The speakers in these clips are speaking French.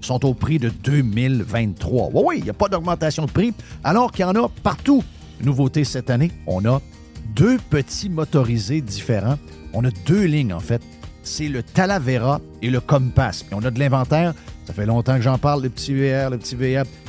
sont au prix de 2023. Oui, oui, il n'y a pas d'augmentation de prix, alors qu'il y en a partout. Nouveauté cette année, on a deux petits motorisés différents. On a deux lignes, en fait. C'est le Talavera et le Compass. Puis on a de l'inventaire. Ça fait longtemps que j'en parle, le petit VR, le petit VR.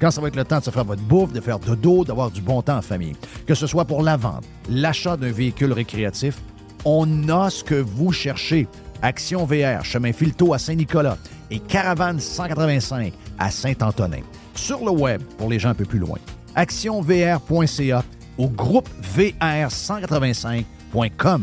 quand ça va être le temps de se faire votre bouffe, de faire dodo, d'avoir du bon temps en famille. Que ce soit pour la vente, l'achat d'un véhicule récréatif, on a ce que vous cherchez. Action VR, chemin Filto à Saint-Nicolas et Caravane 185 à Saint-Antonin sur le web pour les gens un peu plus loin. actionvr.ca ou groupe VR185.com.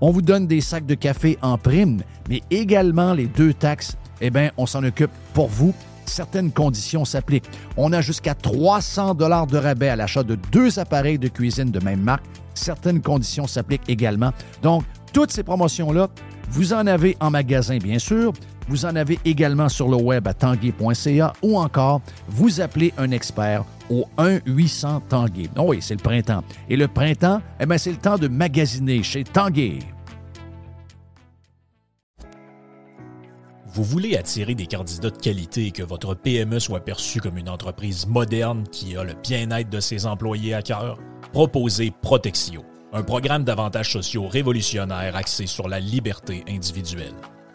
On vous donne des sacs de café en prime, mais également les deux taxes, eh bien, on s'en occupe pour vous. Certaines conditions s'appliquent. On a jusqu'à 300 dollars de rabais à l'achat de deux appareils de cuisine de même marque certaines conditions s'appliquent également. Donc, toutes ces promotions-là, vous en avez en magasin, bien sûr. Vous en avez également sur le web à tanguay.ca ou encore vous appelez un expert au 1-800 Tanguay. Oh oui, c'est le printemps. Et le printemps, eh c'est le temps de magasiner chez Tanguay. Vous voulez attirer des candidats de qualité et que votre PME soit perçue comme une entreprise moderne qui a le bien-être de ses employés à cœur? Proposez Protexio, un programme d'avantages sociaux révolutionnaire axé sur la liberté individuelle.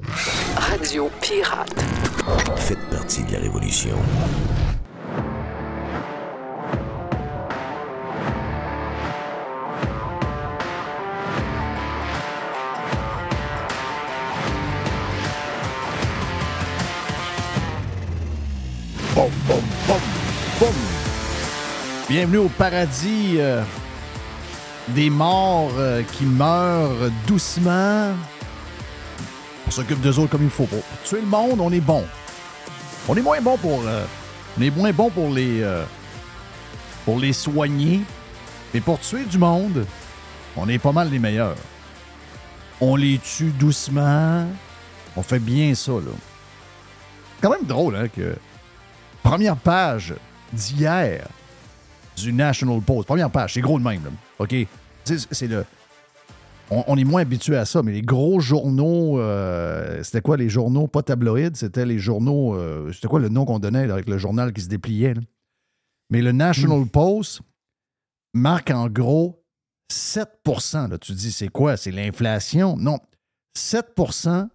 Radio Pirate. Faites partie de la révolution. Boum, boum, boum, boum. Bienvenue au paradis euh, des morts euh, qui meurent doucement. On s'occupe d'eux autres comme il faut. Pour tuer le monde, on est bon. On est moins bon pour. euh, on est moins bon pour les. euh, pour les soigner. Mais pour tuer du monde, on est pas mal les meilleurs. On les tue doucement. On fait bien ça, là. Quand même drôle, hein, que. Première page d'hier du National Post. Première page, c'est gros de même, là. OK? C'est le. On, on est moins habitué à ça, mais les gros journaux, euh, c'était quoi les journaux? Pas tabloïdes, c'était les journaux. euh, c'était quoi le nom qu'on donnait là, avec le journal qui se dépliait? là? Mais le National Post marque en gros 7% là. Tu dis, c'est quoi? C'est l'inflation? Non. 7%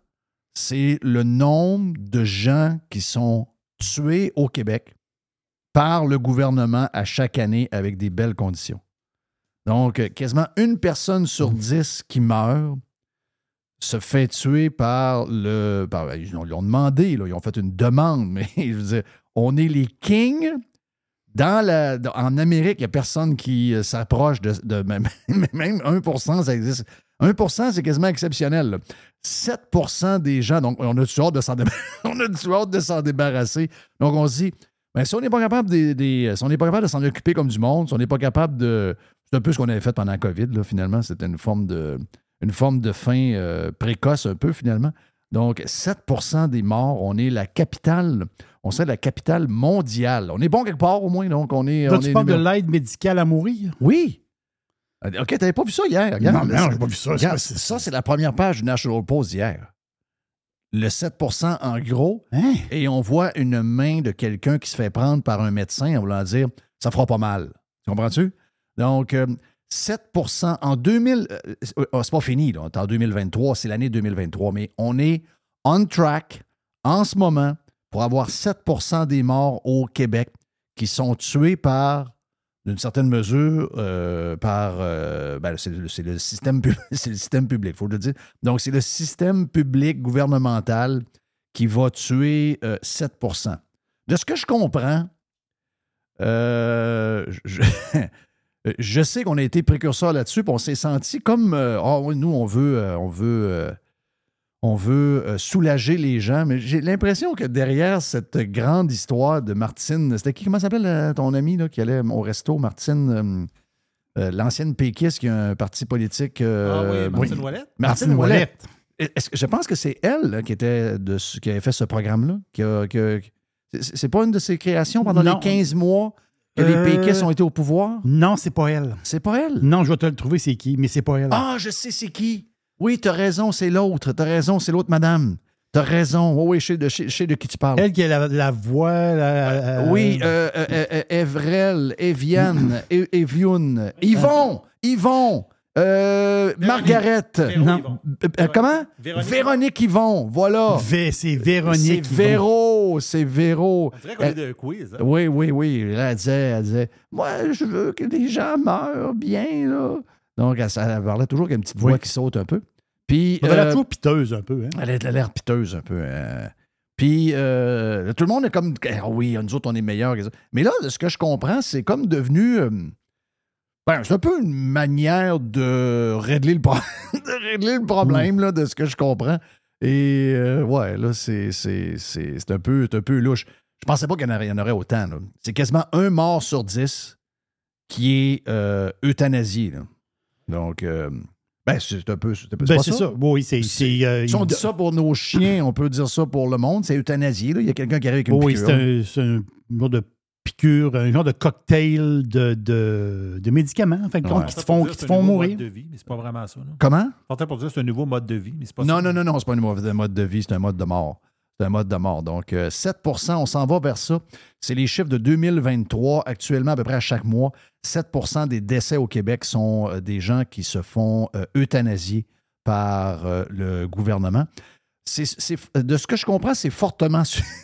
c'est le nombre de gens qui sont tués au Québec par le gouvernement à chaque année avec des belles conditions. Donc, quasiment une personne sur dix qui meurt se fait tuer par le. par- ils ont, ils ont demandé, là, ils ont fait une demande, mais je veux dire, on est les kings. Dans la, dans- en Amérique, il n'y a personne qui euh, s'approche de, de même, même 1% ça existe. 1% c'est quasiment exceptionnel. là. 7% des gens, donc on a-tu hâte de s'en déba- on a-tu hâte de s'en débarrasser? Donc on se dit, ben, si on n'est pas capable des, des- si on n'est pas capable de s'en occuper comme du monde, si on n'est pas capable de. C'est un peu ce qu'on avait fait pendant la COVID, là, finalement. C'était une forme de une forme de fin euh, précoce, un peu, finalement. Donc, 7% des morts, on est la capitale, on serait la capitale mondiale. On est bon quelque part, au moins, donc on est. On tu est parles de l'aide médicale à mourir? Oui! Euh, OK, t'avais pas vu ça hier. Regarde, Non, non, j'ai pas vu ça. Regarde, ça, c'est la première page du National Post hier. Le 7% en gros, Hein? et on voit une main de quelqu'un qui se fait prendre par un médecin en voulant dire ça fera pas mal. Tu comprends-tu? Donc, euh, 7% en 2000, euh, euh, c'est pas fini, là, en 2023, c'est l'année 2023, mais on est on track en ce moment pour avoir 7% des morts au Québec qui sont tués par, d'une certaine mesure, euh, par. euh, ben, c'est le, système, c'est le système public, il faut le dire. Donc, c'est le système public gouvernemental qui va tuer euh, 7% De ce que je comprends, euh, je, je sais qu'on a été précurseur là-dessus, puis on s'est senti comme euh, Ah oui, nous, on veut, euh, on veut, euh, on veut euh, soulager les gens, mais j'ai l'impression que derrière cette grande histoire de Martine, c'était qui, comment s'appelle euh, ton ami là, qui allait au resto, Martine, euh, euh, l'ancienne péquiste qui a un parti politique. euh, ah oui, Martine Ouellette? Martine Ouellet. Ouellette. Est-ce que- je pense que c'est elle là, qui, était de, ce- qui avait fait ce programme-là. Qui qui c'est c'est pas une de ses créations pendant Non. les 15 mois que les Euh, péquistes ont été au pouvoir? Non, c'est pas elle. C'est pas elle? Non, je vais te le trouver, c'est qui, mais c'est pas elle. Ah, je sais c'est qui. Oui, t'as raison, c'est l'autre. T'as raison, c'est l'autre madame. T'as raison. Oui, oui, je sais de, je sais de qui tu parles. Elle qui a la, la voix. la- euh, Oui, euh, euh, Evrel, Eviane, E- Eviune, Yvon, Yvon, euh, Margaret. Véro Non. Yvon. Comment? Véronique. Véronique Yvon, voilà. Vé- c'est Véronique. C'est Véro, c'est Véro. On dirait qu'on est de quiz. hein? Oui, oui, oui. Là, elle disait, elle disait Moi, je veux que les gens meurent bien, là. Donc, elle, elle parlait toujours avec une petite voix Oui. qui saute un peu. Puis. Elle a l'air euh, toujours piteuse un peu. Hein? elle a l'air piteuse un peu. euh. Puis, euh, tout le monde est comme Ah oui, nous autres, on est meilleurs. Mais là, de ce que je comprends, c'est comme devenu. euh, ben, c'est un peu une manière de régler le, pro- de régler le problème, là, de ce que je comprends. Et euh, ouais, là, c'est, un, peu, un peu louche. Je pensais pas qu'il y en aurait, il y en aurait autant. C'est quasiment un mort sur dix qui est euh, euthanasié. là. Donc, euh, ben, c'est un peu. C'est, Ben, ça. ça. Oui, c'est. euh, Si on dit ça pour nos chiens, on peut dire ça pour le monde. C'est euthanasié. là. Il y a quelqu'un qui arrive avec une oui, c'est un, un genre de piqûre, un genre de cocktail de, de, de médicaments, en fait, Ouais. compte, qui te font, qui te font mourir. mode de vie, mais c'est pas vraiment ça. Comment? J'entends pour dire que c'est un nouveau mode de vie, mais c'est pas Non, ça. non, non, non, c'est pas un mode mode de vie, c'est un mode de mort. C'est un mode de mort. Donc, euh, 7 on s'en va vers ça. C'est les chiffres de 2023. Actuellement, à peu près à chaque mois, 7 des décès au Québec sont euh, des gens qui se font euh, euthanasier par euh, le gouvernement. C'est, c'est- de ce que je comprends, c'est fortement...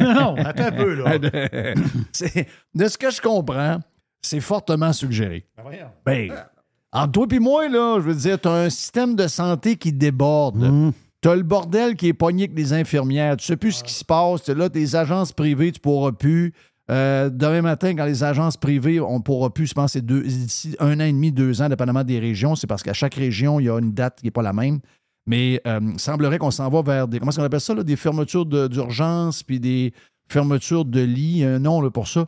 non, attends un peu, là. De ce que je comprends, c'est fortement suggéré. Ben. Ben, entre toi et moi, là, je veux dire, tu as un système de santé qui déborde. Hum. Tu as le bordel qui est pogné avec les infirmières. Tu sais plus ce qui se passe. T'as Là, tes agences privées, tu pourras plus. Euh, demain matin, quand les agences privées, on ne pourra plus, je pense, c'est deux- d'ici un an et demi, deux ans, dépendamment des régions. C'est parce qu'à chaque région, il y a une date qui n'est pas la même. Mais euh, il semblerait qu'on s'en va vers des. Comment est-ce qu'on appelle ça? là? Des fermetures de- d'urgence, puis des fermetures de lits. Un nom là, pour ça.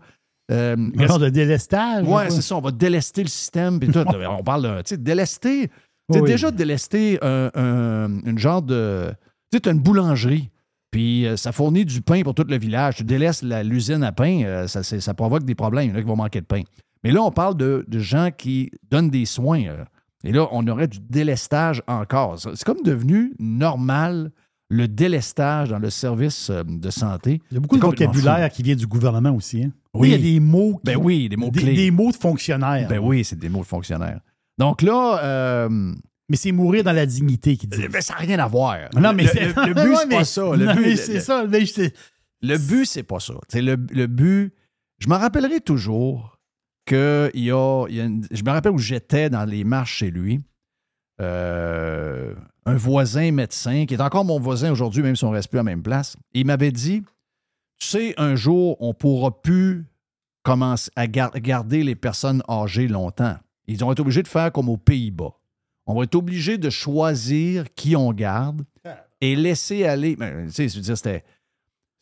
Euh, Un genre de délestage. ou Ouais, quoi? c'est ça. On va délester le système. Puis tout. on parle de. Délester. Oui. déjà délester un, un- une genre de. Tu sais, une boulangerie. Puis euh, ça fournit du pain pour tout le village. Tu délestes la- l'usine à pain, euh, ça, ça provoque des problèmes. Il y en a qui vont manquer de pain. Mais là, on parle de, de gens qui donnent des soins. euh. Et là, on aurait du délestage encore. C'est comme devenu normal le délestage dans le service euh, de santé. Il y a beaucoup de vocabulaire qui vient du gouvernement aussi. Hein? Oui. Il y a des mots. qui- Ben oui, des mots clés. des mots de fonctionnaires. Ben oui, c'est des mots de fonctionnaire. Donc là, euh, Mais c'est mourir dans la dignité qui dit. ben, ça n'a rien à voir. Non, mais le, c'est- le- le but, c'est mais- pas ça. Le non, but, mais c'est ça. mais Le but, c'est pas ça. Le, le but, Je me rappellerai toujours que il y a, je me rappelle où j'étais dans les marches chez lui. Euh, un voisin médecin, qui est encore mon voisin aujourd'hui, même si on ne reste plus à la même place, il m'avait dit Tu sais, un jour, on ne pourra plus commencer à gar- garder les personnes âgées longtemps. Ils vont être obligés de faire comme aux Pays-Bas. On va être obligé de choisir qui on garde et laisser aller. Ben, tu sais, c'était.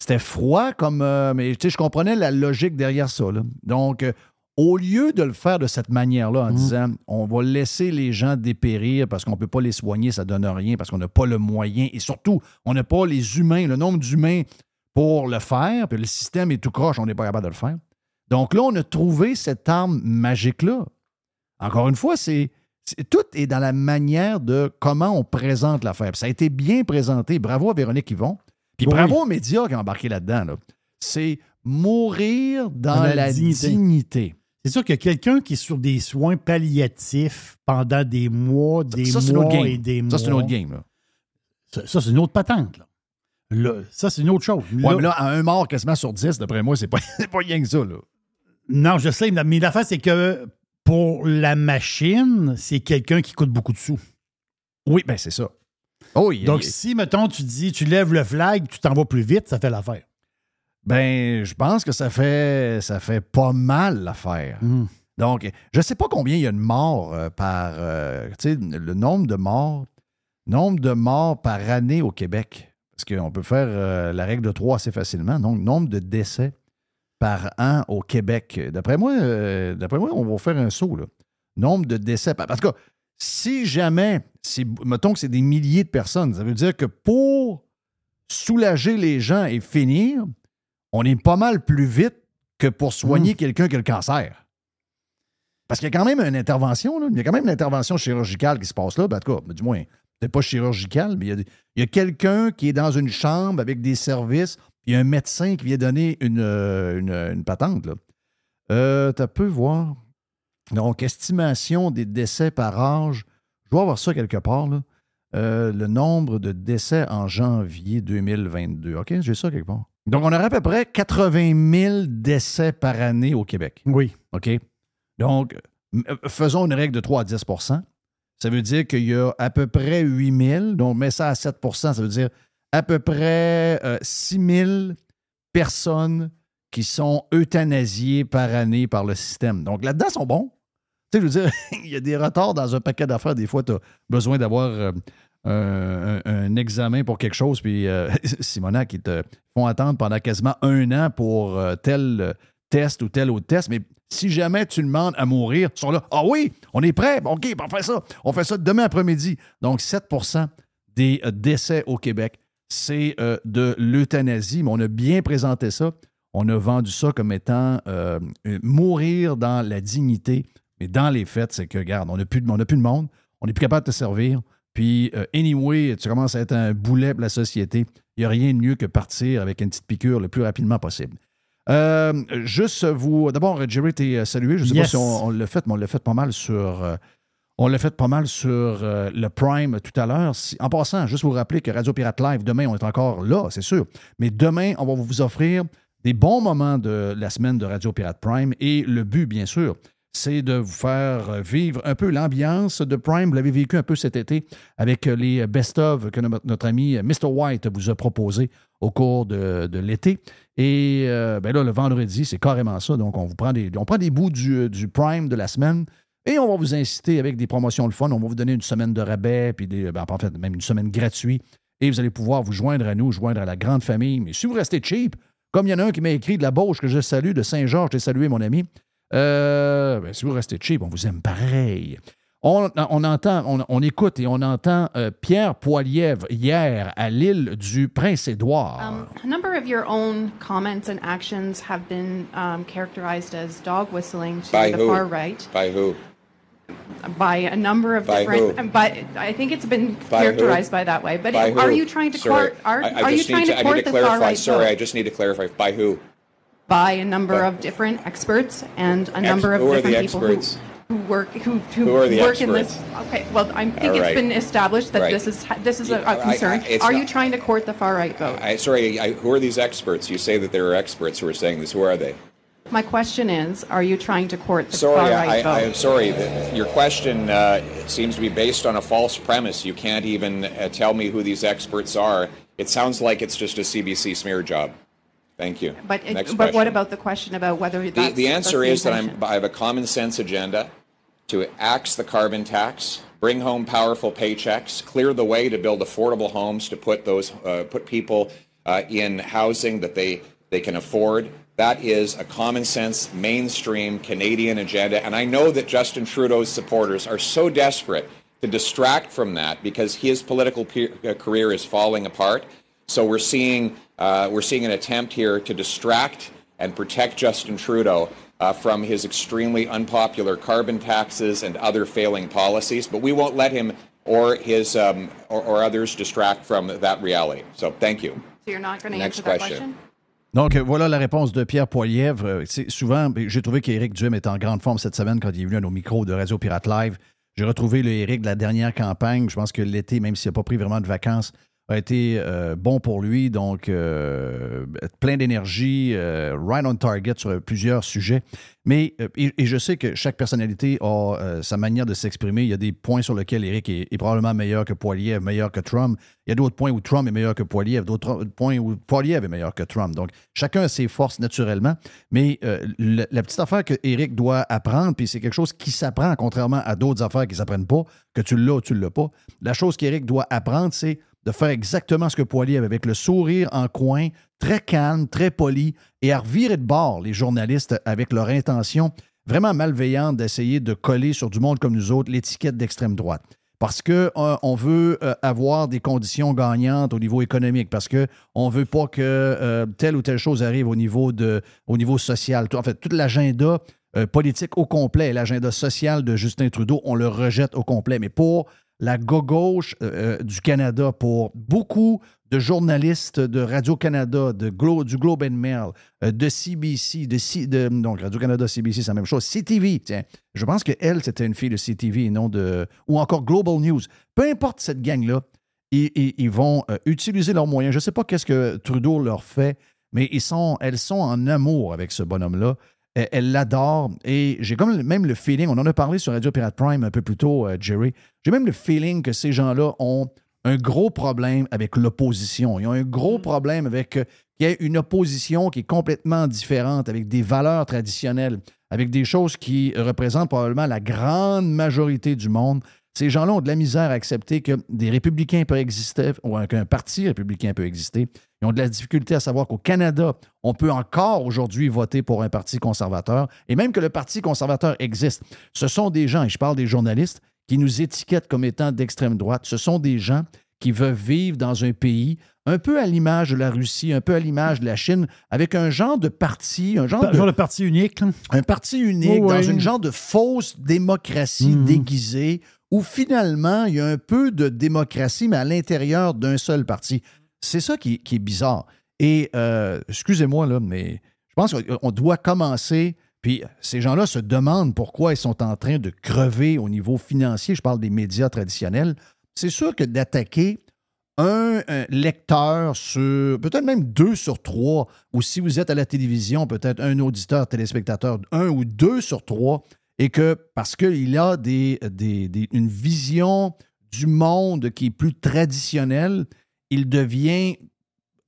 C'était froid comme. euh, mais tu je comprenais la logique derrière ça. Donc, euh, au lieu de le faire de cette manière-là, en Mhm. disant on va laisser les gens dépérir parce qu'on ne peut pas les soigner, ça ne donne rien, parce qu'on n'a pas le moyen, et surtout, on n'a pas les humains, le nombre d'humains pour le faire, puis le système est tout croche, on n'est pas capable de le faire. Donc là, on a trouvé cette arme magique-là. Encore une fois, c'est. Tout est dans la manière de comment on présente l'affaire. Ça a été bien présenté. Bravo à Véronique Yvon. Puis Oui. bravo aux médias qui ont embarqué là-dedans. là. C'est mourir dans, Dans la la, dignité. dignité. C'est sûr que quelqu'un qui est sur des soins palliatifs pendant des mois, des ça, mois et des mois. Ça, c'est une autre game. Là. Ça, ça, c'est une autre patente. Là. Là, ça, c'est une autre chose. Ouais, Là- mais là, à un mort quasiment sur 10, d'après moi, c'est pas, pas rien que ça. Là. Non, je sais, mais l'affaire, c'est que pour la machine, c'est quelqu'un qui coûte beaucoup de sous. Oui, ben c'est ça. Oh, il- Donc, il- si, mettons, tu dis, tu lèves le flag, tu t'en vas plus vite, ça fait l'affaire. Ben, je pense que ça fait, ça fait pas mal l'affaire. Mhm. Donc, je ne sais pas combien il y a de morts euh, par. euh, tu sais, le nombre de morts. Nombre de morts par année au Québec. Parce qu'on peut faire euh, la règle de 3 assez facilement. Donc, nombre de décès par an au Québec. D'après moi, d'après moi, on va faire un saut. Là. Nombre de décès. par- En tout cas, si jamais, si, mettons que c'est des milliers de personnes, ça veut dire que pour soulager les gens et finir, on est pas mal plus vite que pour soigner quelqu'un qui a le cancer. Parce qu'il y a quand même une intervention, là. il y a quand même une intervention chirurgicale qui se passe là. Ben, en tout cas, du moins, peut-être pas chirurgicale, mais il y a, quelqu'un qui est dans une chambre avec des services, puis il y a un médecin qui vient donner une, euh, une, une patente. Là. Euh, tu peux voir. Donc, estimation des décès par âge. Je dois avoir ça quelque part. Là. Euh, le nombre de décès en janvier 2022. OK, j'ai ça quelque part. Donc, on aurait à peu près 80 000 décès par année au Québec. Oui. OK? Donc, euh, faisons une règle de 3 à 10% Ça veut dire qu'il y a à peu près 8 000. Donc, mets ça à 7% ça veut dire à peu près euh, 6 000 personnes qui sont euthanasiées par année par le système. Donc, là-dedans, ils sont bons. Tu sais, je veux dire, il y a des retards dans un paquet d'affaires. Des fois, tu as besoin d'avoir euh, un, examen pour quelque chose, puis euh, Simona qui te font attendre pendant quasiment un an pour euh, tel euh, test ou tel autre test. Mais si jamais tu demandes à mourir, ils sont là. Ah oui, on est prêt. OK, on fait ça. On fait ça demain après-midi. Donc, 7% des euh, décès au Québec, c'est de l'euthanasie. Mais on a bien présenté ça. On a vendu ça comme étant mourir dans la dignité. Mais dans les faits, c'est que, regarde, on n'a plus, de- plus de monde. On n'est plus capable de te servir. Puis, euh, anyway, tu commences à être un boulet pour la société. Il n'y a rien de mieux que partir avec une petite piqûre le plus rapidement possible. Euh, juste vous. D'abord, Jerry, t'es salué. Je ne sais pas si on, on l'a fait, mais on l'a fait pas mal sur. euh, on l'a fait pas mal sur euh, le Prime tout à l'heure. Si- en passant, juste vous rappeler que Radio Pirate Live, demain, on est encore là, c'est sûr. Mais demain, on va vous offrir des bons moments de la semaine de Radio Pirate Prime. Et le but, bien sûr, c'est de vous faire euh, vivre un peu l'ambiance de Prime. Vous l'avez vécu un peu cet été avec euh, les best-of que no- notre ami euh, Mr. White vous a proposé au cours de, l'été. Et euh, ben là, le vendredi, c'est carrément ça. Donc, on vous prend des, bouts du, Prime de la semaine et on va vous inciter avec des promotions le fun. On va vous donner une semaine de rabais, puis ben, en fait, même une semaine gratuite. Et vous allez pouvoir vous joindre à nous, joindre à la grande famille. Mais si vous restez cheap, comme il y en a un qui m'a écrit de la Bauche que je salue, de Saint-Georges, j'ai salué mon ami. Euh, ben, si vous restez cheap, on vous aime pareil. On, on entend, on, on écoute et on entend euh, Pierre Poilièvre hier à l'île du Prince-Édouard. Um, a number of your own comments and actions have been um, characterized as dog whistling to By the who? far right By who? by a number of By different. who? But I think it's been By who? characterized by that way. But By are who? you trying to court? Are, I, I are you trying to to, I court need to the far clarify. right Sorry, vote? I just need to clarify. By who? By a number By- of different experts and a Ex- number of different people who, experts? who work who, who, Who are the work in this. Okay, well, I think All it's right. been established that Right. this is this is a, a I- concern. I- it's are you trying to court the far right vote? I, sorry, I, who are these experts? You say that there are experts who are saying this. Who are they? My question is, are you trying to court the Sorry, far-right I, vote? I'm sorry. Your question uh, seems to be based on a false premise. You can't even uh, tell me who these experts are. It sounds like it's just a CBC smear job. Thank you. But, Next but what about the question about whether The, that's the answer the is that I'm. I have a common sense agenda to axe the carbon tax, bring home powerful paychecks, clear the way to build affordable homes to put those uh, put people uh, in housing that they they can afford. That is a common sense, mainstream Canadian agenda, and I know that Justin Trudeau's supporters are so desperate to distract from that because his political uh, career is falling apart. So we're seeing uh, we're seeing an attempt here to distract and protect Justin Trudeau uh, from his extremely unpopular carbon taxes and other failing policies. But we won't let him or his um, or, or others distract from that reality. So thank you. So you're not going to Next answer that question. question? Donc, voilà la réponse de Pierre Poilièvre. C'est Souvent, j'ai trouvé qu'Éric Duhem est en grande forme cette semaine quand il est venu à nos micros de Radio Pirate Live. J'ai retrouvé le Éric de la dernière campagne. Je pense que l'été, même s'il n'a pas pris vraiment de vacances, a été euh, bon pour lui. Donc, euh, plein d'énergie, euh, right on target sur plusieurs sujets. Mais, et, je sais que chaque personnalité a sa manière de s'exprimer. Il y a des points sur lesquels Éric est, probablement meilleur que Poiliev, meilleur que Trump. Il y a d'autres points où Trump est meilleur que Poiliev, d'autres points où Poiliev est meilleur que Trump. Donc, chacun a ses forces naturellement. Mais la petite affaire que Éric doit apprendre, puis c'est quelque chose qui s'apprend, contrairement à d'autres affaires qui ne s'apprennent pas, que tu l'as ou tu ne l'as pas. La chose qu'Éric doit apprendre, c'est de faire exactement ce que Poilier avait avec le sourire en coin, très calme, très poli, et à revirer de bord les journalistes avec leur intention vraiment malveillante d'essayer de coller sur du monde comme nous autres l'étiquette d'extrême droite. Parce qu'on on veut euh, avoir des conditions gagnantes au niveau économique, parce qu'on ne veut pas que euh, telle ou telle chose arrive au niveau, de, au niveau social. Tout- En fait, tout l'agenda euh, politique au complet, l'agenda social de Justin Trudeau, on le rejette au complet. Mais pour la gauche euh, du Canada, pour beaucoup de journalistes de Radio-Canada, de du Globe and Mail, euh, de CBC, de, C- donc Radio-Canada, CBC, c'est la même chose. CTV, tiens, je pense qu'elle, c'était une fille de CTV non de... Ou encore Global News. Peu importe cette gang-là, ils, vont euh, utiliser leurs moyens. Je ne sais pas qu'est-ce que Trudeau leur fait, mais ils sont, elles sont en amour avec ce bonhomme-là. Elle- l'adore et j'ai comme même le feeling, on en a parlé sur Radio Pirate Prime un peu plus tôt, euh, Jerry, j'ai même le feeling que ces gens-là ont un gros problème avec l'opposition. Ils ont un gros problème avec euh, qu'il y ait une opposition qui est complètement différente, avec des valeurs traditionnelles, avec des choses qui représentent probablement la grande majorité du monde. Ces gens-là ont de la misère à accepter que des républicains peuvent exister, ou qu'un parti républicain peut exister. Ils ont de la difficulté à savoir qu'au Canada, on peut encore aujourd'hui voter pour un parti conservateur, et même que le Parti conservateur existe. Ce sont des gens, et je parle des journalistes, qui nous étiquettent comme étant d'extrême droite. Ce sont des gens qui veulent vivre dans un pays un peu à l'image de la Russie, un peu à l'image de la Chine, avec un genre de parti, un genre Par- de, genre de parti unique. un parti unique Oh, dans une genre de fausse démocratie Mhm. déguisée où finalement il y a un peu de démocratie, mais à l'intérieur d'un seul parti. C'est ça qui, qui est bizarre. Et euh, excusez-moi, là, mais je pense qu'on doit commencer. Puis ces gens-là se demandent pourquoi ils sont en train de crever au niveau financier. Je parle des médias traditionnels. C'est sûr que d'attaquer un, un lecteur sur peut-être même deux sur trois, ou si vous êtes à la télévision, peut-être un auditeur, téléspectateur, un ou deux sur trois, et que parce qu'il a une vision du monde qui est plus traditionnelle, il devient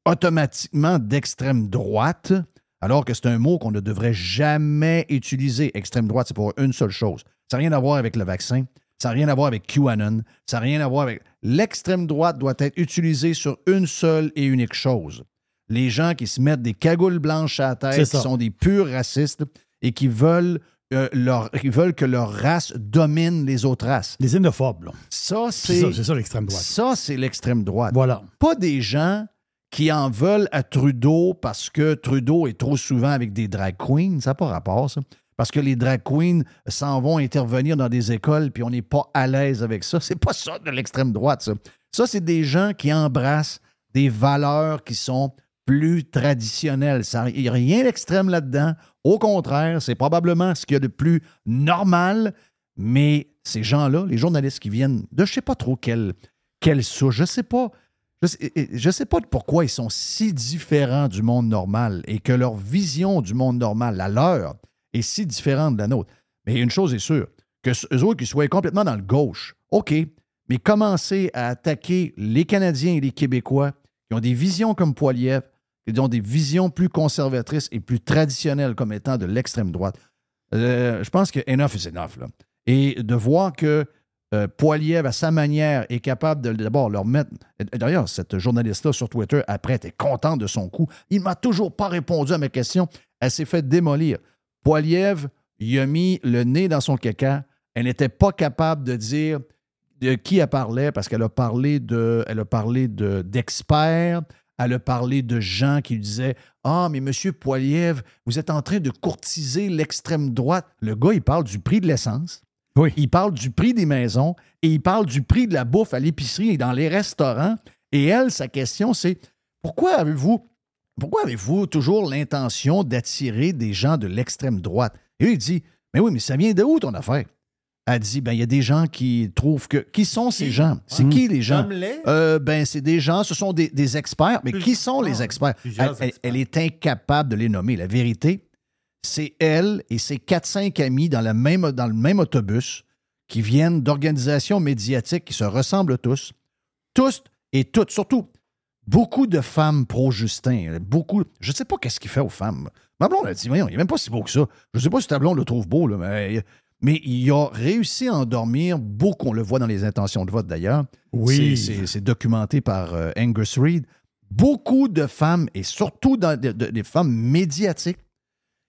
automatiquement d'extrême droite, alors que c'est un mot qu'on ne devrait jamais utiliser. Extrême droite, c'est pour une seule chose. Ça n'a rien à voir avec le vaccin, ça n'a rien à voir avec QAnon, ça n'a rien à voir avec... L'extrême droite doit être utilisée sur une seule et unique chose. Les gens qui se mettent des cagoules blanches à la tête, qui sont des purs racistes et qui veulent, euh, leur, qui veulent que leur race domine les autres races. Les xénophobes. là. Ça, C'est c'est... ça, c'est ça l'extrême droite. Ça, c'est l'extrême droite. Voilà. Pas des gens qui en veulent à Trudeau parce que Trudeau est trop souvent avec des drag queens. Ça n'a pas rapport, ça. Parce que les drag queens s'en vont intervenir dans des écoles puis on n'est pas à l'aise avec ça. C'est pas ça de l'extrême droite, ça. Ça, c'est des gens qui embrassent des valeurs qui sont plus traditionnelles. Il n'y a rien d'extrême là-dedans. Au contraire, c'est probablement ce qu'il y a de plus normal. Mais ces gens-là, les journalistes qui viennent de je ne sais pas trop quelle, quelle je ne sais pas. Je ne sais pas pourquoi ils sont si différents du monde normal et que leur vision du monde normal, la leur, est si différente de la nôtre. Mais une chose est sûre, que eux autres qui soient complètement dans le gauche, OK, mais commencer à attaquer les Canadiens et les Québécois qui ont des visions comme Poiliev, qui ont des visions plus conservatrices et plus traditionnelles comme étant de l'extrême droite. Euh, je pense que enough is enough. Là. Et de voir que euh, Poiliev, à sa manière, est capable de d'abord leur mettre. D'ailleurs, cette journaliste-là sur Twitter, après, était contente de son coup. Il ne m'a toujours pas répondu à mes questions. Elle s'est fait démolir. Poiliev, il a mis le nez dans son caca. Elle n'était pas capable de dire de qui elle parlait parce qu'elle a parlé de, elle a parlé de, d'experts, elle a parlé de gens qui lui disaient Ah, mais monsieur Poiliev, vous êtes en train de courtiser l'extrême droite. Le gars, il parle du prix de l'essence. Oui. Il parle du prix des maisons et il parle du prix de la bouffe à l'épicerie et dans les restaurants. Et elle, sa question, c'est pourquoi avez-vous pourquoi avez-vous toujours l'intention d'attirer des gens de l'extrême droite? Et lui, il dit Mais oui, mais ça vient de où ton affaire? Elle dit ben il y a des gens qui trouvent que. Qui sont ces gens? C'est qui les gens? Euh, ben, c'est des gens, ce sont des, des experts, mais Plus- qui sont les ah, experts? Elle, est incapable de les nommer. La vérité, c'est elle et ses 4-5 amis dans, la même, dans le même autobus qui viennent d'organisations médiatiques qui se ressemblent tous. Tous et toutes, surtout beaucoup de femmes pro-Justin. Beaucoup. Je ne sais pas qu'est-ce qu'il fait aux femmes. Ma blonde a dit, voyons, il n'est même pas si beau que ça. Je ne sais pas si ta blonde le trouve beau, là, mais, mais il a réussi à endormir beaucoup. On le voit dans les intentions de vote d'ailleurs. Oui. C'est- documenté par euh, Angus Reid. Beaucoup de femmes, et surtout dans, de- de- des femmes médiatiques,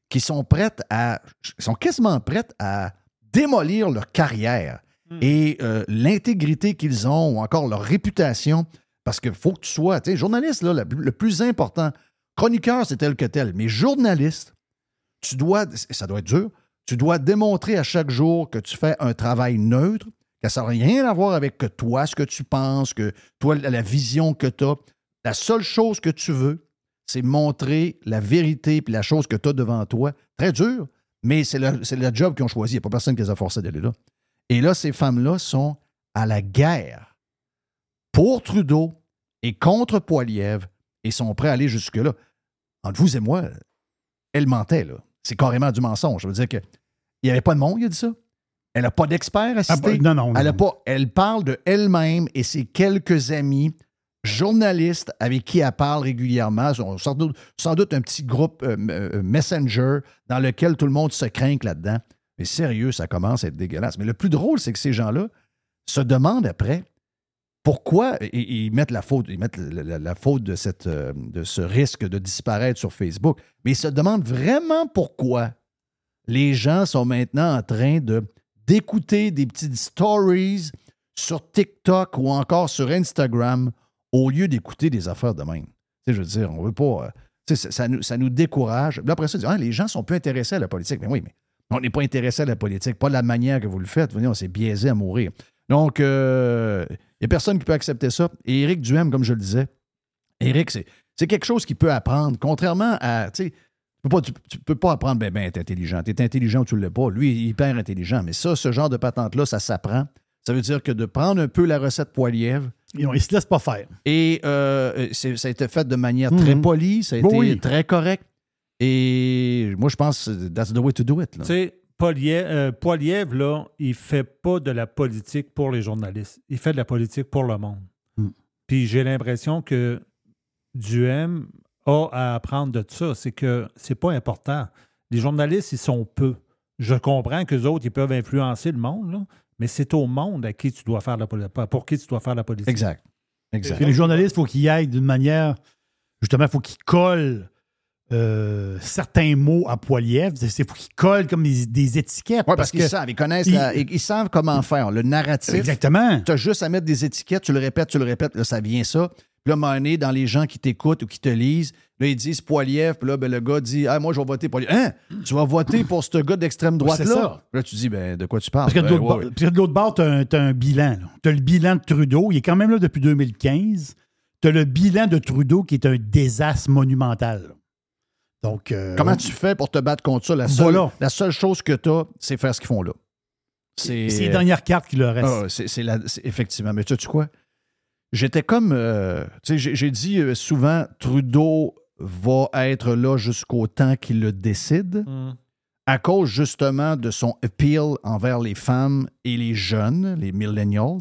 qui sont prêtes à. sont quasiment prêtes à démolir leur carrière et euh, l'intégrité qu'ils ont ou encore leur réputation. Parce qu'il faut que tu sois, tu sais, journaliste, là, le, plus important. Chroniqueur, c'est tel que tel, mais journaliste, tu dois, ça doit être dur, tu dois démontrer à chaque jour que tu fais un travail neutre, que ça n'a rien à voir avec toi, ce que tu penses, que toi, la vision que tu as. La seule chose que tu veux, c'est montrer la vérité puis la chose que tu as devant toi. Très dur, mais c'est le, c'est le job qu'ils ont choisi. Il n'y a pas personne qui les a forcés d'aller là. Et là, ces femmes-là sont à la guerre pour Trudeau et contre Poiliev et sont prêts à aller jusque-là. Entre vous et moi, elle mentait, là. C'est carrément du mensonge. Je veux dire que il n'y avait pas de monde, il a dit ça. Elle n'a pas d'expert à Ah, non, non, non. Elle, a pas, elle parle de elle-même et ses quelques amis journalistes avec qui elle parle régulièrement. Sans sans doute, sans doute un petit groupe euh, euh, Messenger dans lequel tout le monde se craint là-dedans. Mais sérieux, ça commence à être dégueulasse. Mais le plus drôle, c'est que ces gens-là se demandent après pourquoi ils mettent la faute, euh, de ce risque de disparaître sur Facebook. Mais ils se demandent vraiment pourquoi les gens sont maintenant en train de d'écouter des petites stories sur TikTok ou encore sur Instagram au lieu d'écouter des affaires de même. Je veux dire, on veut pas. euh, ça, nous, décourage. Là, après ça, Ah, les gens sont peu intéressés à la politique. Mais oui, mais on n'est pas intéressé à la politique, pas de la manière que vous le faites. Venez, on s'est biaisé à mourir. Donc, euh, il n'y a personne qui peut accepter ça. Et Éric Duhem, comme je le disais, Éric, c'est, c'est quelque chose qu'il peut apprendre, contrairement à. Tu sais, tu peux pas, tu, tu peux pas apprendre, ben, ben, être intelligent. Tu es intelligent ou tu ne l'es pas. Lui, il est hyper intelligent. Mais ça, ce genre de patente-là, ça s'apprend. Ça veut dire que de prendre un peu la recette Poilièvre, Ils ne se laissent pas faire. et euh, ça a été fait de manière très Mhm. polie, ça a été Oui. très correct. Et moi, je pense que that's the way to do it. Tu sais, Poliev, euh, Poiliev, là, il fait pas de la politique pour les journalistes. Il fait de la politique pour le monde. Hmm. Puis j'ai l'impression que Duhem a à apprendre de ça. C'est que c'est pas important. Les journalistes, ils sont peu. Je comprends qu'eux autres, ils peuvent influencer le monde, là, mais c'est au monde à qui tu dois faire la politique, pour qui tu dois faire la politique. Exact. Exact. Puis les journalistes, il faut qu'ils aillent d'une manière. Justement, il faut qu'ils collent euh, certains mots à Poiliev. Il faut qu'ils collent comme des, des étiquettes. Oui, parce, qu'ils que- savent, ils connaissent, ils- la- ils, ils savent comment faire. Le narratif, Exactement. tu as juste à mettre des étiquettes, tu le répètes, tu le répètes, là, ça vient ça. Puis là, à un moment donné, dans les gens qui t'écoutent ou qui te lisent, là, ils disent Poiliev, puis là, ben, le gars dit Ah, moi, je vais voter Poiliev. Hein? Tu vas voter pour ce gars d'extrême C'est droite-là? Là, tu dis Ben, de quoi tu parles? Parce que de Ben, l'autre bord- tu as, un bilan. Tu as le bilan de Trudeau. Il est quand même là depuis 2015. Tu as le bilan de Trudeau qui est un désastre monumental. Donc, euh, Comment tu fais pour te battre contre ça? La seule, Voilà. la seule chose que tu as, c'est faire ce qu'ils font là. C'est les dernières cartes qui leur restent. Ah, c'est- c'est la- c'est- effectivement. Mais tu sais quoi? j'étais comme. euh, tu sais, j'ai j'ai dit euh, souvent Trudeau va être là jusqu'au temps qu'il le décide, Hmm. à cause justement de son appeal envers les femmes et les jeunes, les millennials.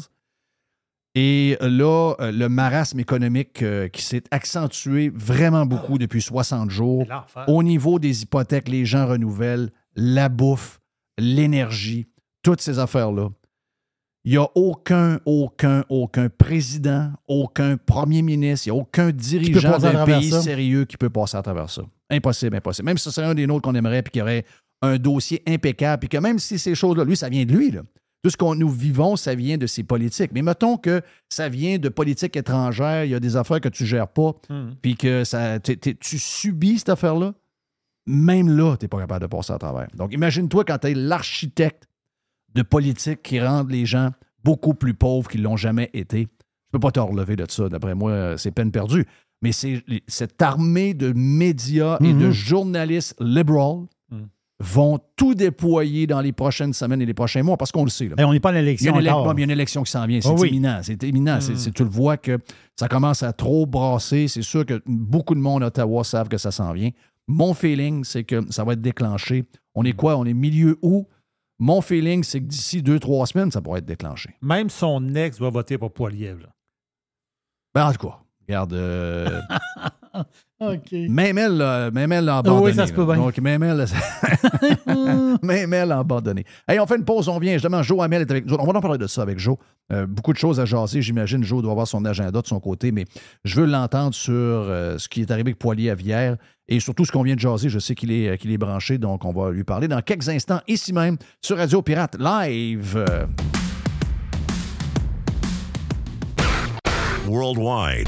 Et là, euh, le marasme économique euh, qui s'est accentué vraiment beaucoup depuis 60 jours. Au niveau des hypothèques, les gens renouvellent la bouffe, l'énergie, toutes ces affaires-là. Il n'y a aucun, aucun, aucun président, aucun premier ministre, il n'y a aucun dirigeant d'un pays ça? sérieux qui peut passer à travers ça. Impossible, impossible. Même si ce serait un des nôtres qu'on aimerait, puis qu'il y aurait un dossier impeccable, puis que même si ces choses-là, lui, ça vient de lui, là. Tout ce qu'on nous vivons, ça vient de ses politiques. Mais mettons que ça vient de politique étrangère, il y a des affaires que tu ne gères pas, Hmm. puis que ça, tu subis cette affaire-là, même là, tu n'es pas capable de passer à travers. Donc, imagine-toi quand tu es l'architecte de politique qui rendent les gens beaucoup plus pauvres qu'ils l'ont jamais été. Je peux pas te relever de ça. D'après moi, c'est peine perdue. Mais c'est cette armée de médias et de Mhm. journalistes libéraux Mhm. Vont tout déployer dans les prochaines semaines et les prochains mois parce qu'on le sait. là. On n'est pas à Il l'élection mais il y a une élection qui s'en vient. C'est oui. imminent. C'est imminent. C'est- tu le vois que ça commence à trop brasser. C'est sûr que beaucoup de monde à Ottawa savent que ça s'en vient. Mon feeling, c'est que ça va être déclenché. On est quoi? On est milieu août. Mon feeling, c'est que d'ici deux, trois semaines, ça pourrait être déclenché. Même son ex va voter pour Poiliev. là. Ben, en tout cas, regarde. euh, Même elle, là, même elle l'a abandonné. Oui, ça se peut là. bien. Donc, même elle, même elle l'a abandonné. Hey, on fait une pause, on vient. Justement, Joe Hamel est avec nous. On va en parler de ça avec Joe. Euh, beaucoup de choses à jaser. J'imagine Joe doit avoir son agenda de son côté, mais je veux l'entendre sur euh, ce qui est arrivé avec Poilier Avière et surtout ce qu'on vient de jaser. Je sais qu'il est, qu'il est branché, donc on va lui parler dans quelques instants ici même sur Radio Pirate Live. Worldwide.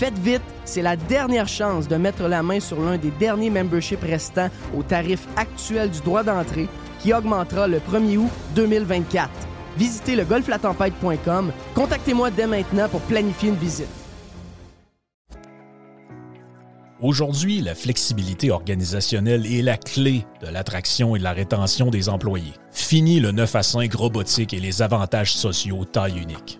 Faites vite, c'est la dernière chance de mettre la main sur l'un des derniers memberships restants au tarif actuel du droit d'entrée qui augmentera le 1er août 2024. Visitez le golflatempête.com. Contactez-moi dès maintenant pour planifier une visite. Aujourd'hui, la flexibilité organisationnelle est la clé de l'attraction et de la rétention des employés. Fini le 9 à 5 robotique et les avantages sociaux taille unique.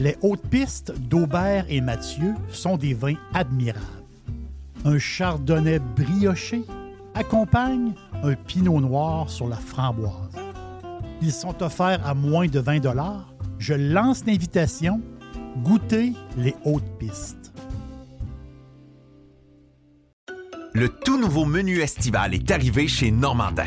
Les hautes pistes d'Aubert et Mathieu sont des vins admirables. Un chardonnay brioché accompagne un pinot noir sur la framboise. Ils sont offerts à moins de 20 Je lance l'invitation. Goûtez les hautes pistes. Le tout nouveau menu estival est arrivé chez Normandin.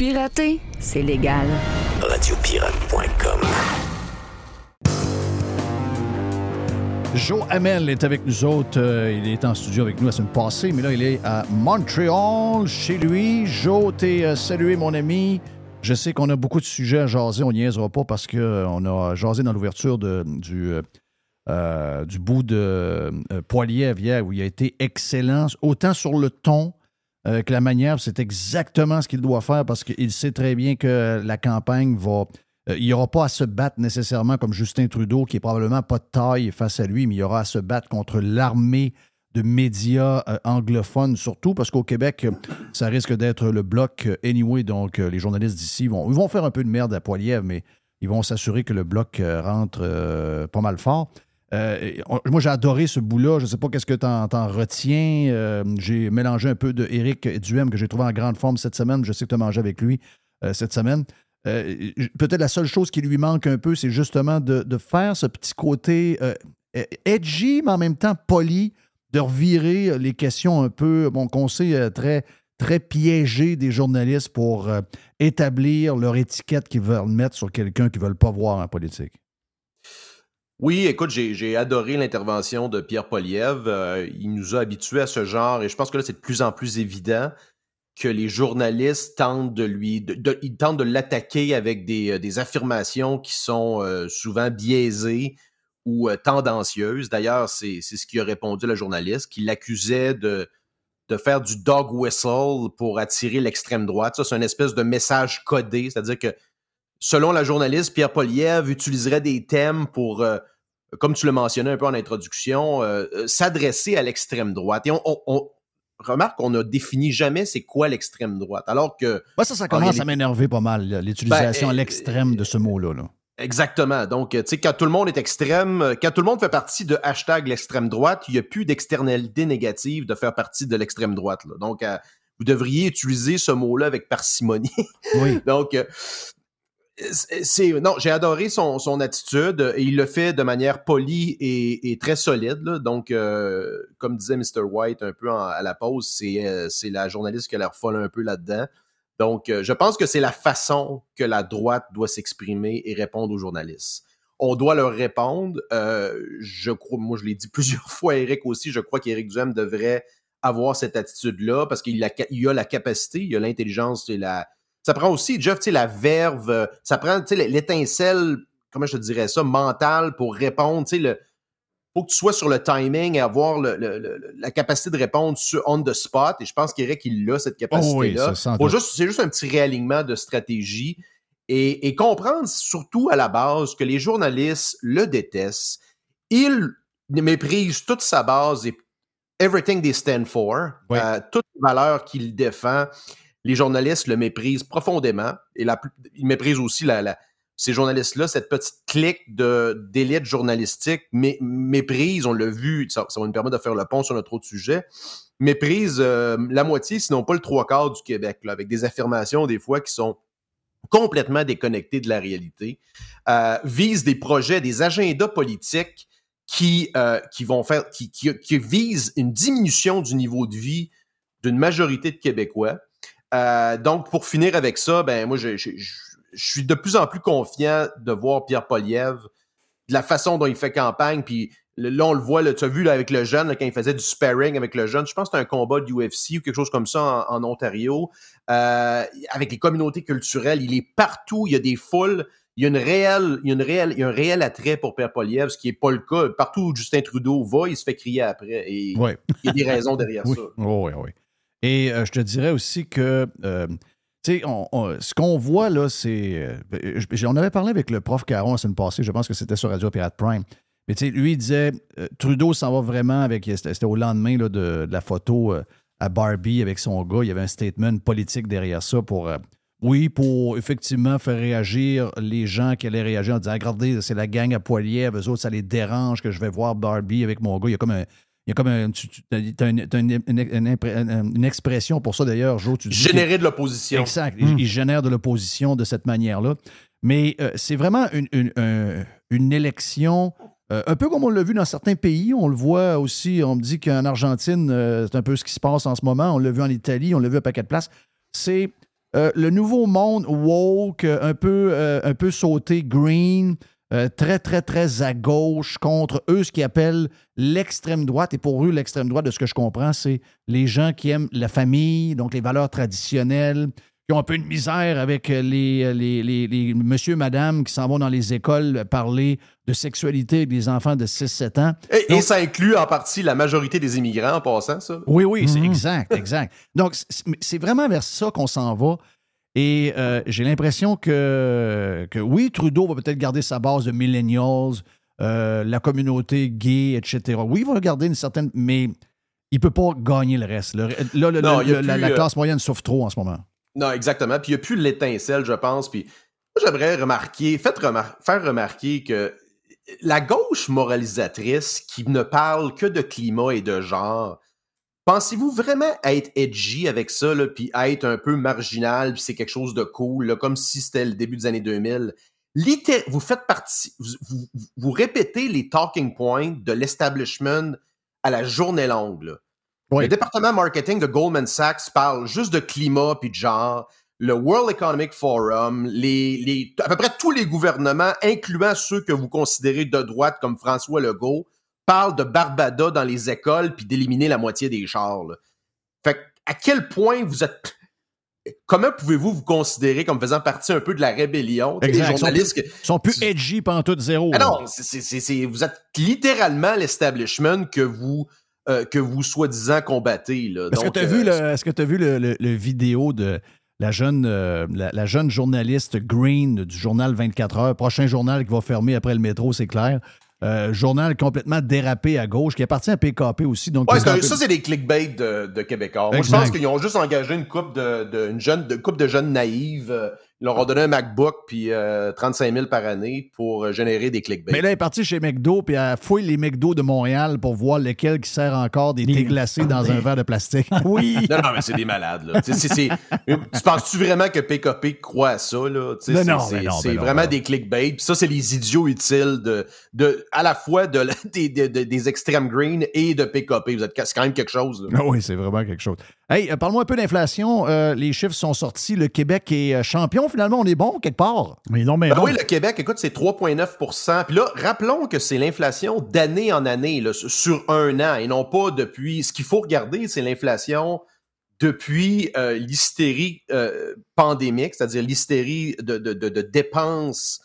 Pirater, c'est légal. Radiopirate.com. Joe Hamel est avec nous autres. Euh, il est en studio avec nous la semaine passée, mais là, il est à Montréal, chez lui. Joe, t'es euh, salué, mon ami. Je sais qu'on a beaucoup de sujets à jaser. On niaisera pas parce qu'on a jasé dans l'ouverture du, euh, euh, du bout de euh, Poilier à Vière, où il a été excellent, autant sur le ton euh, que la manière. C'est exactement ce qu'il doit faire parce qu'il sait très bien que la campagne va. euh, il n'y aura pas à se battre nécessairement comme Justin Trudeau, qui est probablement pas de taille face à lui, mais il y aura à se battre contre l'armée de médias euh, anglophones, surtout parce qu'au Québec, ça risque d'être le bloc anyway. Donc, les journalistes d'ici vont, faire un peu de merde à Poiliev, mais ils vont s'assurer que le bloc rentre pas mal fort. Euh, moi, j'ai adoré ce bout-là. Je ne sais pas qu'est-ce que tu en, retiens. Euh, j'ai mélangé un peu de Éric Duhem que j'ai trouvé en grande forme cette semaine. Je sais que tu as mangé avec lui euh, cette semaine. Peut-être la seule chose qui lui manque un peu, c'est justement de, faire ce petit côté euh, edgy, mais en même temps poli, de revirer les questions un peu, bon, qu'on sait très, très des journalistes pour établir leur étiquette qu'ils veulent mettre sur quelqu'un qu'ils ne veulent pas voir en politique. Oui, écoute, j'ai adoré l'intervention de Pierre Poliev. Euh, il nous a habitués à ce genre et je pense que là, c'est de plus en plus évident que les journalistes tentent de lui, ils tentent de l'attaquer avec des, euh, affirmations qui sont euh, souvent biaisées ou tendancieuses. D'ailleurs, c'est ce qui a répondu la journaliste, qui l'accusait de, de faire du dog whistle pour attirer l'extrême droite. Ça, c'est une espèce de message codé, c'est-à-dire que selon la journaliste, Pierre Poliev utiliserait des thèmes pour, euh, comme tu le mentionnais un peu en introduction, euh, euh, s'adresser à l'extrême droite. Et on, on- on remarque qu'on n'a défini jamais c'est quoi l'extrême droite. Alors que. Moi, ça, ça en commence à m'énerver pas mal, l'utilisation Ben, à l'extrême de ce mot-là. là. Exactement. Donc, tu sais, quand tout le monde est extrême, quand tout le monde fait partie de hashtag l'extrême droite, il n'y a plus d'externalité négative de faire partie de l'extrême droite. là. Donc, euh, vous devriez utiliser ce mot-là avec parcimonie. Oui. Donc, non, j'ai adoré son, attitude et il le fait de manière polie et, très solide. Donc, euh, comme disait Mr. White un peu à la pause, c'est euh, c'est la journaliste qui a l'air folle un peu là-dedans. Donc, euh, je pense que c'est la façon que la droite doit s'exprimer et répondre aux journalistes. On doit leur répondre. Je crois, moi, je l'ai dit plusieurs fois à Eric aussi, je crois qu'Éric Duhem devrait avoir cette attitude-là parce qu'il a, il a la capacité, il a l'intelligence et la. Ça prend aussi, Jeff, tu sais, la verve, euh, ça prend, tu sais, l'étincelle, comment je te dirais ça, mentale pour répondre, tu sais, le. Faut que tu sois sur le timing et avoir le- le- le- la capacité de répondre sur on the spot. Et je pense qu'Eric, il a cette capacité-là. Oh oui, c'est juste un petit réalignement de stratégie et, et comprendre surtout à la base que les journalistes le détestent. Ils méprisent toute sa base et everything they stand for, euh, toutes les valeurs qu'il défend. Les journalistes le méprisent profondément et la, ils méprisent aussi la, la- ces journalistes-là, cette petite clique de d'élite journalistique mé- méprise, on l'a vu, ça, ça va nous permettre de faire le pont sur notre autre sujet, méprise euh, la moitié, sinon pas le trois quarts du Québec, là, avec des affirmations des fois qui sont complètement déconnectées de la réalité, euh, vise des projets, des agendas politiques qui, euh, qui vont faire, qui, qui, qui visent une diminution du niveau de vie d'une majorité de Québécois. Euh, donc, pour finir avec ça, ben moi, je, je- je- je suis de plus en plus confiant de voir Pierre Poliev, de la façon dont il fait campagne, puis là, on le voit, là, tu as vu là, avec le jeune, là, quand il faisait du sparring avec le jeune, je pense que c'était un combat du UFC ou quelque chose comme ça en, en Ontario, euh, avec les communautés culturelles, il est partout, il y a des foules, il y a, une réelle, il, y a une réelle, il y a un réel attrait pour Pierre Poliev, ce qui n'est pas le cas. Partout où Justin Trudeau va, il se fait crier après. Et Ouais. il y a des raisons derrière oui. ça. Oui, oui, oui. Et euh, je te dirais aussi que, euh, tu sais, ce qu'on voit là, c'est. euh, On avait parlé avec le prof Caron la semaine passée, je pense que c'était sur Radio Pirate Prime. Mais tu sais, lui, il disait euh, Trudeau s'en va vraiment avec. C'était au lendemain là, de, la photo euh, à Barbie avec son gars. Il y avait un statement politique derrière ça pour. euh, oui, pour effectivement faire réagir les gens qui allaient réagir en disant Regardez, c'est la gang à Poilier, eux autres, ça les dérange que je vais voir Barbie avec mon gars. Il y a comme un. Il y a comme un, tu, tu- t'as une, expression pour ça d'ailleurs, Jo. Tu dis Générer de l'opposition. Exact. Il, il génère de l'opposition de cette manière-là. Mais euh, c'est vraiment une, une- un- une élection, euh, un peu comme on l'a vu dans certains pays. On le voit aussi, on me dit qu'en Argentine, euh, c'est un peu ce qui se passe en ce moment. On l'a vu en Italie, on l'a vu à paquet de places. C'est euh, le nouveau monde woke, un peu, euh, un peu sauté green, euh, très, très, très à gauche contre eux, ce qu'ils appellent l'extrême droite. Et pour eux, l'extrême droite, de ce que je comprends, c'est les gens qui aiment la famille, donc les valeurs traditionnelles, qui ont un peu de misère avec les, les, les, les monsieur, madame qui s'en vont dans les écoles parler de sexualité avec des enfants de 6-7 ans. Et, et ça inclut en partie la majorité des immigrants en passant, ça? Oui, oui, c'est Mhm. exact, exact. Donc, c'est vraiment vers ça qu'on s'en va. Et euh, j'ai l'impression que, que oui, Trudeau va peut-être garder sa base de millennials, euh, la communauté gay, etc. Oui, il va garder une certaine. Mais il ne peut pas gagner le reste. Le- là, le- Non, le- la, euh, classe moyenne souffre trop en ce moment. Non, exactement. Puis il n'y a plus l'étincelle, je pense. Puis j'aimerais remarquer, faites remar- faire remarquer que la gauche moralisatrice qui ne parle que de climat et de genre, pensez-vous vraiment être edgy avec ça, là, puis être un peu marginal, puis c'est quelque chose de cool, là, comme si c'était le début des années 2000? Litté- vous faites partie, vous, vous- vous répétez les talking points de l'establishment à la journée longue. là. Le département marketing de Goldman Sachs parle juste de climat puis de genre. Le World Economic Forum, les, les, à peu près tous les gouvernements, incluant ceux que vous considérez de droite comme François Legault, parlent de Barbada dans les écoles puis d'éliminer la moitié des chars. là. Fait que, à quel point vous êtes. Comment pouvez-vous vous considérer comme faisant partie un peu de la rébellion? Tu. Les sont journalistes plus- que- sont plus edgy pendant tout zéro. ah non, c'est- c'est- c'est- c'est- vous êtes littéralement l'establishment que vous, euh, que vous soi-disant combattez. là. Est-ce que Donc, tu as euh, vu, le, est-ce que t'as vu le, le- le vidéo de la jeune, euh, la, la jeune journaliste Green du journal 24 heures, prochain journal qui va fermer après le métro, c'est clair. Euh, journal complètement dérapé à gauche, qui appartient à PKP aussi. Donc Ouais, ça, c'est des clickbait de, de Québécois. Moi, je pense qu'ils ont juste engagé une couple de, de, une jeune, de, couple de jeunes naïves. Euh, Ils leur ont donné un MacBook puis euh, 35 000 par année pour euh, générer des clickbait. Mais là, elle est partie chez McDo, puis elle fouille les McDo de Montréal pour voir lequel qui sert encore des thés glacés dans un verre de plastique. Oui! Non, non, mais c'est des malades, là. Tu sais, c'est- c'est- tu penses-tu vraiment que PKP croit à ça, là? Non, c'est- non, c'est- non, C'est non, vraiment des clickbait. Puis ça, c'est les idiots utiles de, de, à la fois de, des, extrêmes green et de PKP. Vous êtes, c'est quand même quelque chose, là. Ah oui, c'est vraiment quelque chose. Hey, euh, parle-moi un peu d'inflation. Euh, les chiffres sont sortis. Le Québec est euh, champion. Finalement, on est bon quelque part. Mais non, mais Ben non. oui, le Québec, écoute, c'est 3,9% Puis là, rappelons que c'est l'inflation d'année en année, là, sur un an, et non pas depuis. Ce qu'il faut regarder, c'est l'inflation depuis euh, l'hystérie euh, pandémique, c'est-à-dire l'hystérie de, de- de- de dépenses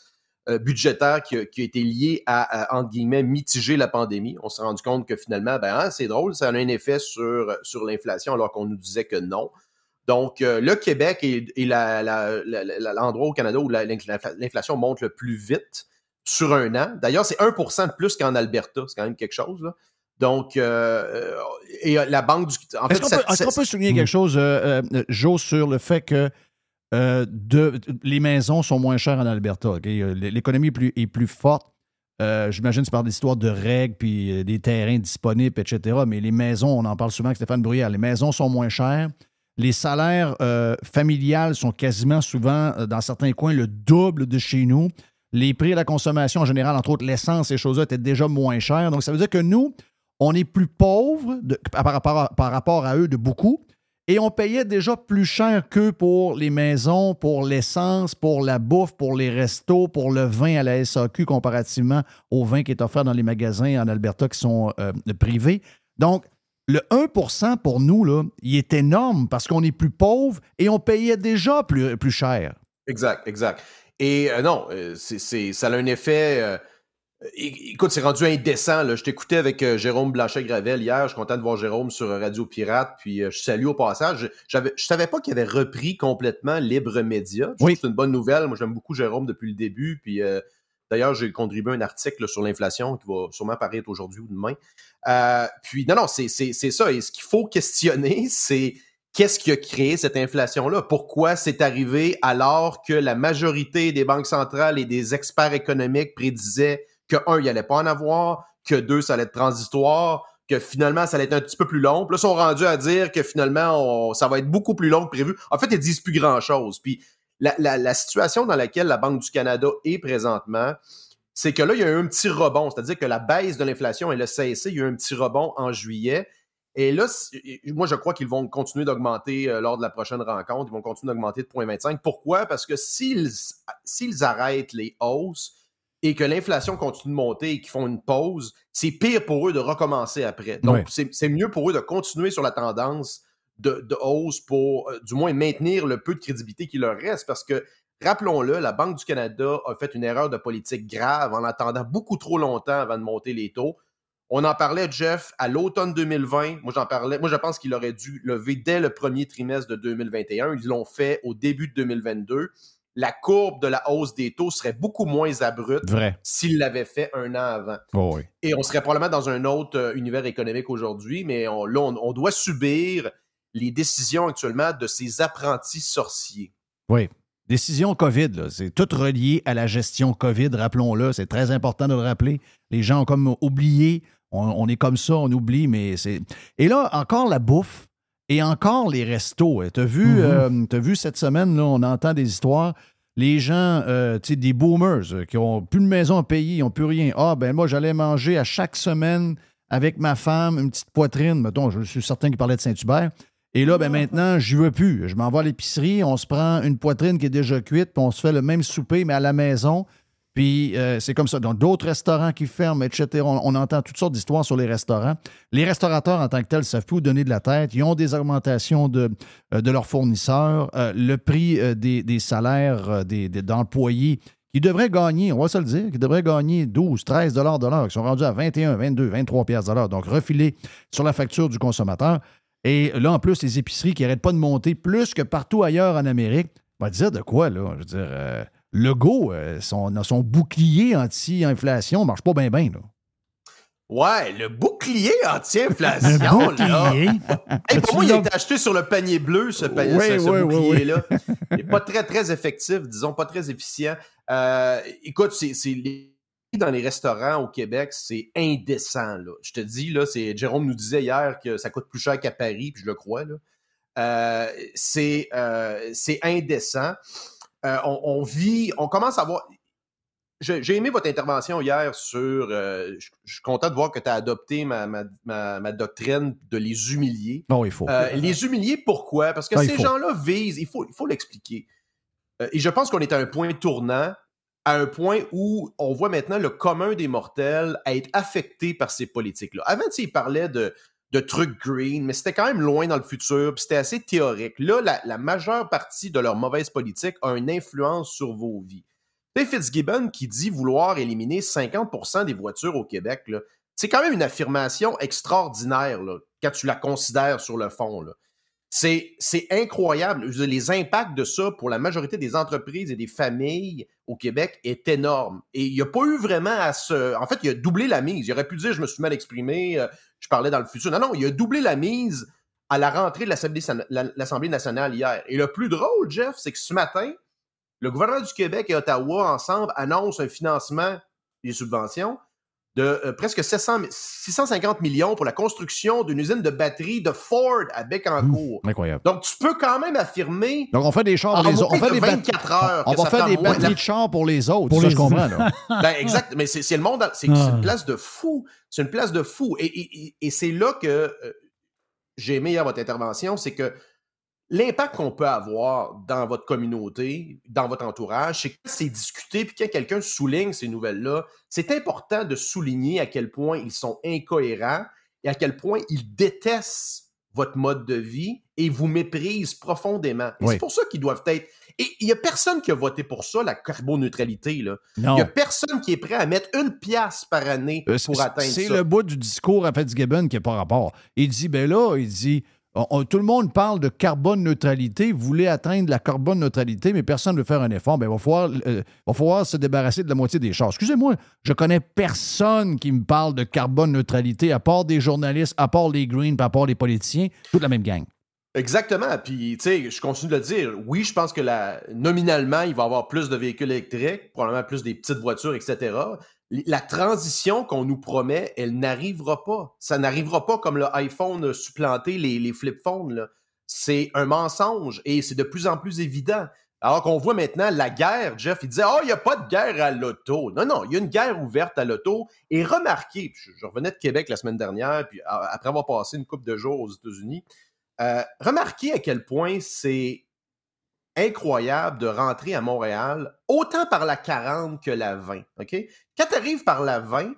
euh, budgétaires qui a, qui a été liée à, à, entre guillemets, mitiger la pandémie. On s'est rendu compte que finalement, ben, hein, c'est drôle, ça a un effet sur, sur l'inflation alors qu'on nous disait que non. Donc, euh, le Québec est, l'endroit au Canada où la- l'infla- l'inflation monte le plus vite sur un an. D'ailleurs, c'est 1% de plus qu'en Alberta. C'est quand même quelque chose. Là. Donc, euh, et euh, la Banque du... En Est-ce qu'on peut, souligner quelque chose, euh, Joe, sur le fait que de- les maisons sont moins chères en Alberta? L'économie est plus, est plus forte. Euh, J'imagine que c'est par des histoires de règles puis euh, des terrains disponibles, etc. Mais les maisons, on en parle souvent avec Stéphane Bruyère, les maisons sont moins chères. Les salaires euh, familiales sont quasiment souvent, euh, dans certains coins, le double de chez nous. Les prix à la consommation en général, entre autres l'essence, ces choses-là, étaient déjà moins chers. Donc, ça veut dire que nous, on est plus pauvres de- par, rapport à, par rapport à eux de beaucoup. Et on payait déjà plus cher qu'eux pour les maisons, pour l'essence, pour la bouffe, pour les restos, pour le vin à la SAQ comparativement au vin qui est offert dans les magasins en Alberta qui sont euh, privés. Donc, le 1% pour nous, là, il est énorme parce qu'on est plus pauvre et on payait déjà plus, plus cher. Exact, exact. Et euh, non, euh, c'est, c'est- ça a un effet. euh, écoute, c'est rendu indécent. Là. Je t'écoutais avec Jérôme Blanchet-Gravel hier. Je suis content de voir Jérôme sur Radio Pirate. Puis je salue au passage. Je, j'avais, je savais pas qu'il avait repris complètement Libre Média. Que C'est une bonne nouvelle. Moi, j'aime beaucoup Jérôme depuis le début. Puis d'ailleurs, j'ai contribué un article sur l'inflation qui va sûrement paraître aujourd'hui ou demain. Euh, puis non, non, c'est, ça. Et ce qu'il faut questionner, c'est qu'est-ce qui a créé cette inflation-là? Pourquoi c'est arrivé alors que la majorité des banques centrales et des experts économiques prédisaient que, un, il n'y allait pas en avoir, que deux, ça allait être transitoire, que finalement, ça allait être un petit peu plus long. Puis là, ils sont rendus à dire que finalement, ça va être beaucoup plus long que prévu. En fait, ils disent plus grand-chose. Puis la, la- la situation dans laquelle la Banque du Canada est présentement, c'est que là, il y a eu un petit rebond. C'est-à-dire que la baisse de l'inflation, elle a cessé. Il y a eu un petit rebond en juillet. Et là, moi, je crois qu'ils vont continuer d'augmenter euh, lors de la prochaine rencontre. Ils vont continuer d'augmenter de 0,25. Pourquoi? Parce que s'ils arrêtent les hausses et que l'inflation continue de monter et qu'ils font une pause, c'est pire pour eux de recommencer après. Donc, c'est mieux pour eux de continuer sur la tendance de, de hausse pour, euh, du moins, maintenir le peu de crédibilité qui leur reste. Parce que, rappelons-le, la Banque du Canada a fait une erreur de politique grave en attendant beaucoup trop longtemps avant de monter les taux. On en parlait, Jeff, à l'automne 2020. Moi, j'en parlais. Moi, je pense qu'il aurait dû lever dès le premier trimestre de 2021. Ils l'ont fait au début de 2022. La courbe de la hausse des taux serait beaucoup moins abrupte s'ils l'avaient fait un an avant. Oh oui. Et on serait probablement dans un autre euh, univers économique aujourd'hui, mais on- là, on, on doit subir les décisions actuellement de ces apprentis sorciers. Oui. Décision COVID, c'est tout relié à la gestion COVID, rappelons-le. C'est très important de le rappeler. Les gens ont comme oublié. On, on est comme ça, on oublie, mais c'est. Et là, encore la bouffe et encore les restos. Tu as vu, Mhm. euh, t'as vu cette semaine, là, on entend des histoires. Les gens, euh, tu sais, des boomers euh, qui ont plus de maison à payer, ils n'ont plus rien. Ah, ben moi, j'allais manger à chaque semaine avec ma femme une petite poitrine. Mettons, je suis certain qu'il parlait de Saint-Hubert. Et là, ben maintenant, j'y veux plus. Je m'en vais à l'épicerie, on se prend une poitrine qui est déjà cuite, puis on se fait le même souper, mais à la maison. Puis euh, c'est comme ça. Donc, d'autres restaurants qui ferment, etc. On, entend toutes sortes d'histoires sur les restaurants. Les restaurateurs, en tant que tels, ne savent plus où donner de la tête. Ils ont des augmentations de, euh, de leurs fournisseurs. Euh, le prix des, des salaires des, des- d'employés qui devraient gagner, on va se le dire, qui devraient gagner 12, 13 de l'heure, qui sont rendus à 21, 22, 23 piastres de l'heure. Donc, refilés sur la facture du consommateur. Et là, en plus, les épiceries qui n'arrêtent pas de monter plus que partout ailleurs en Amérique. On va dire de quoi, là? Je veux dire, euh, Legault, euh, son, son bouclier anti-inflation marche pas bien, bien, là. Ouais, le bouclier anti-inflation, là. Hey, pour moi, il a été acheté sur le panier bleu, ce, panier, Oui, ce- ce oui, oui, bouclier-là. Il n'est pas très, très effectif, disons, pas très efficient. Euh, écoute, c'est c'est les dans les restaurants au Québec, c'est indécent. Là. Je te dis, là, c'est Jérôme nous disait hier que ça coûte plus cher qu'à Paris, puis je le crois. Là. Euh, c'est euh, c'est indécent. Euh, on, on vit, on commence à voir. Je- J'ai aimé votre intervention hier sur. je je suis content de voir que tu as adopté ma, ma- ma- ma doctrine de les humilier. Non, il faut. Les humilier, pourquoi? Parce que ces gens-là visent, il faut il faut l'expliquer. Et je pense qu'on est à un point tournant, à un point où on voit maintenant le commun des mortels être affecté par ces politiques-là. Avant, tu sais, ils parlaient de, de trucs green, mais c'était quand même loin dans le futur, puis c'était assez théorique. Là, la, majeure partie de leur mauvaise politique a une influence sur vos vies. Tu Fitzgibbon qui dit vouloir éliminer 50% des voitures au Québec, c'est quand même une affirmation extraordinaire là, quand tu la considères sur le fond. là. C'est, c'est incroyable. Les impacts de ça pour la majorité des entreprises et des familles au Québec est énorme. Et il n'y a pas eu vraiment à se. En fait, il a doublé la mise. Il aurait pu dire je me suis mal exprimé, euh, je parlais dans le futur. Non, non, il a doublé la mise à la rentrée de l'Assemblée, la- l'Assemblée nationale hier. Et le plus drôle, Jeff, c'est que ce matin, le gouvernement du Québec et Ottawa, ensemble, annoncent un financement des subventions de euh, presque 700 mi- 650 millions pour la construction d'une usine de batterie de Ford à Bécancour. Incroyable. Donc, tu peux quand même affirmer. Donc, on fait des chars pour les autres. On fait de des bat- 24 heures. On va faire des batteries de chars pour les autres. Pour ça, les- je comprends, là. ben, exact, mais c'est le monde, dans- c'est Ah. une place de fou. C'est une place de fou. Et, et- et- et c'est là que euh, j'ai aimé hier votre intervention, c'est que l'impact qu'on peut avoir dans votre communauté, dans votre entourage, c'est que quand c'est discuté, puis quand quelqu'un souligne ces nouvelles-là, c'est important de souligner à quel point ils sont incohérents et à quel point ils détestent votre mode de vie et vous méprisent profondément. Oui. c'est pour ça qu'ils doivent être... Et il n'y a personne qui a voté pour ça, la carboneutralité. Il n'y a personne qui est prêt à mettre une pièce par année Euh, pour c'est- atteindre C'est ça. le bout du discours à Fitzgibbon qui n'a pas rapport. Il dit, ben là, il dit, tout le monde parle de carbone neutralité, voulez atteindre la carbone neutralité, mais personne ne veut faire un effort. Ben, il va falloir, euh, se débarrasser de la moitié des chars. Excusez-moi, je connais personne qui me parle de carbone neutralité, à part des journalistes, à part les Greens, à part les politiciens, toute la même gang. Exactement. Puis, tu sais, je continue de le dire. Oui, je pense que la, nominalement, il va y avoir plus de véhicules électriques, probablement plus des petites voitures, etc. La transition qu'on nous promet, elle n'arrivera pas. Ça n'arrivera pas comme le iPhone a supplanté les, flip phones. C'est un mensonge et c'est de plus en plus évident. Alors qu'on voit maintenant la guerre, Jeff, il disait Oh, il n'y a pas de guerre à l'auto. Non, non, il y a une guerre ouverte à l'auto. Et remarquez, je, revenais de Québec la semaine dernière, puis après avoir passé une couple de jours aux États-Unis, euh, remarquez à quel point c'est incroyable de rentrer à Montréal, autant par la 40 que la 20. OK? Quand tu arrives par la 20,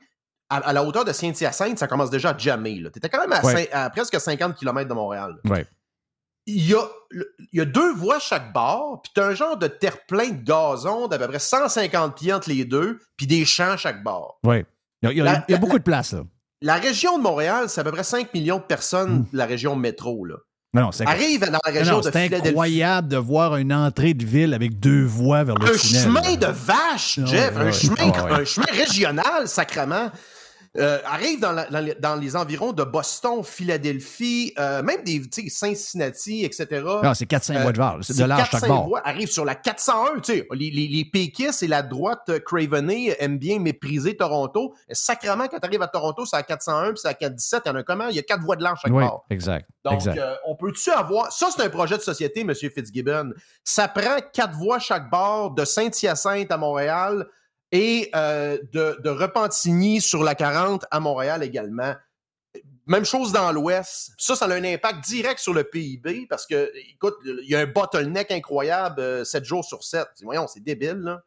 à, à la hauteur de Saint-Hyacinthe, ça commence déjà à jammer. Tu étais quand même à, Ouais. cin- à presque 50 km de Montréal. Ouais. Il y, a, le- il y a deux voies chaque bord, puis tu as un genre de terre-plein de gazon d'à peu près 150 pieds entre les deux, puis des champs chaque bord. Oui. Il y a, il y beaucoup de place, là. La région de Montréal, c'est à peu près 5 millions de personnes, la région métro. Là. Non, non, c'est Arrive dans la région non, de c'est incroyable de voir une entrée de ville avec deux voies vers le un tunnel. chemin de vache, Jeff, ouais, un, ouais. chemin, Ah ouais. un chemin régional, sacrement. Euh, arrive dans, la- dans les, dans les environs de Boston, Philadelphie, euh, même des tu sais, Cincinnati, etc. Non, c'est 400 voies de var, c'est de large chaque 400 bord. voies, arrive sur la 401. Tu sais, les, les, les péquistes et la droite euh, cravenée aiment bien mépriser Toronto. Sacrement, quand tu arrives à Toronto, c'est à 401 puis c'est à 417. Il y en a comment? Il y a quatre voies de large chaque Oui, bord. exact. Donc, exact. euh, on peut-tu avoir. Ça, c'est un projet de société, M. Fitzgibbon. Ça prend quatre voies chaque bord de Saint-Hyacinthe à Montréal et euh, de, de Repentigny sur la 40 à Montréal également. Même chose dans l'Ouest. Ça, ça a un impact direct sur le PIB parce que, écoute, il y a un bottleneck incroyable 7 jours sur 7. Voyons, c'est débile.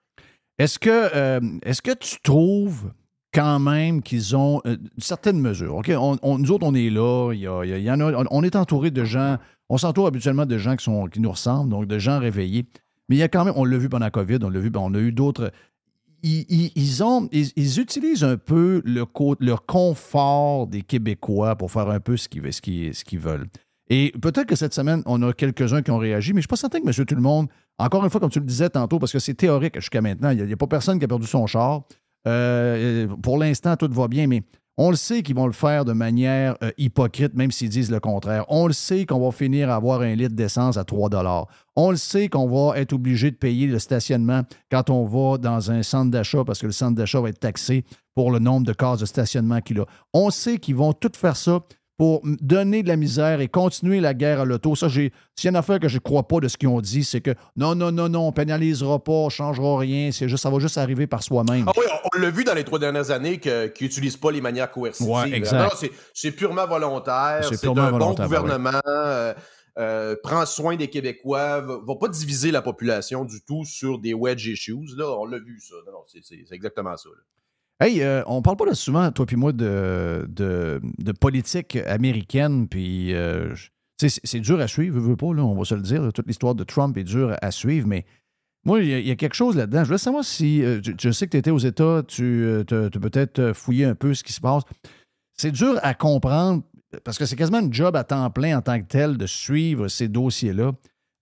Est-ce que, euh, est-ce que tu trouves quand même qu'ils ont euh, une certaine mesure? OK? On, on- nous autres, on est là. Y, a- y en a, on- on est entouré de gens. On s'entoure habituellement de gens qui, sont, qui nous ressemblent, donc de gens réveillés. Mais il y a quand même, on l'a vu pendant la COVID, on l'a vu, ben, on a eu d'autres. Ils, utilisent un peu le, co- le confort des Québécois pour faire un peu ce qu'ils, veulent. Et peut-être que cette semaine, on a quelques-uns qui ont réagi, mais je ne suis pas certain que M. Tout-le-Monde, encore une fois, comme tu le disais tantôt, parce que c'est théorique jusqu'à maintenant, il n'y a, pas personne qui a perdu son char. Euh, pour l'instant, tout va bien, mais on le sait qu'ils vont le faire de manière euh, hypocrite, même s'ils disent le contraire. On le sait qu'on va finir à avoir un litre d'essence à 3 On le sait qu'on va être obligé de payer le stationnement quand on va dans un centre d'achat parce que le centre d'achat va être taxé pour le nombre de cases de stationnement qu'il a. On sait qu'ils vont tout faire ça pour donner de la misère et continuer la guerre à l'auto. Ça, j'ai, s'il y a une affaire que je ne crois pas de ce qu'ils ont dit, c'est que non, non, non, non, on pénalisera pas, on ne changera rien, c'est juste, ça va juste arriver par soi-même. Ah oui, on, on l'a vu dans les trois dernières années que- qu'ils n'utilisent pas les manières coercitives. Ouais, exact. Non, non, c'est- c'est purement volontaire. C'est C'est purement un volontaire, bon gouvernement. euh, euh, prend soin des Québécois, va, va pas diviser la population du tout sur des wedge issues. Là, on l'a vu, ça. Non, non, c'est- c'est c'est exactement ça. là. Hey, euh, on parle pas souvent, toi puis moi, de, politique américaine, puis euh, c'est dur à suivre, veux, veux pas, là, on va se le dire. toute l'histoire de Trump est dure à suivre, mais moi, il y, a- quelque chose là-dedans. Je voulais savoir si, euh, je, sais que tu étais aux États, tu peut-être fouillé un peu ce qui se passe. C'est dur à comprendre, parce que c'est quasiment une job à temps plein en tant que tel de suivre ces dossiers-là,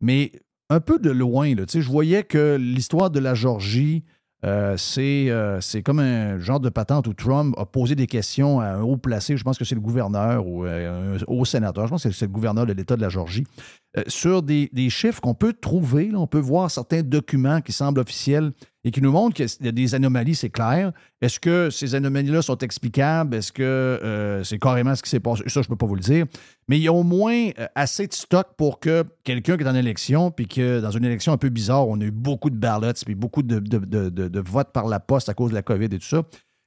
mais un peu de loin, là, tu sais, je voyais que l'histoire de la Georgie, euh, c'est euh, c'est comme un genre de patente où Trump a posé des questions à un haut placé, je pense que c'est le gouverneur ou euh, un haut sénateur, je pense que c'est le gouverneur de l'État de la Georgie, euh, sur des, des chiffres qu'on peut trouver, on peut voir certains documents qui semblent officiels et qui nous montrent qu'il y a des anomalies, c'est clair. Est-ce que ces anomalies-là sont explicables? Est-ce que euh, c'est carrément ce qui s'est passé? Ça, je ne peux pas vous le dire. Mais il y a au moins euh, assez de stock pour que quelqu'un qui est en élection, puis que dans une élection un peu bizarre, on a eu beaucoup de ballots, puis beaucoup de, votes par la poste à cause de la COVID et tout ça,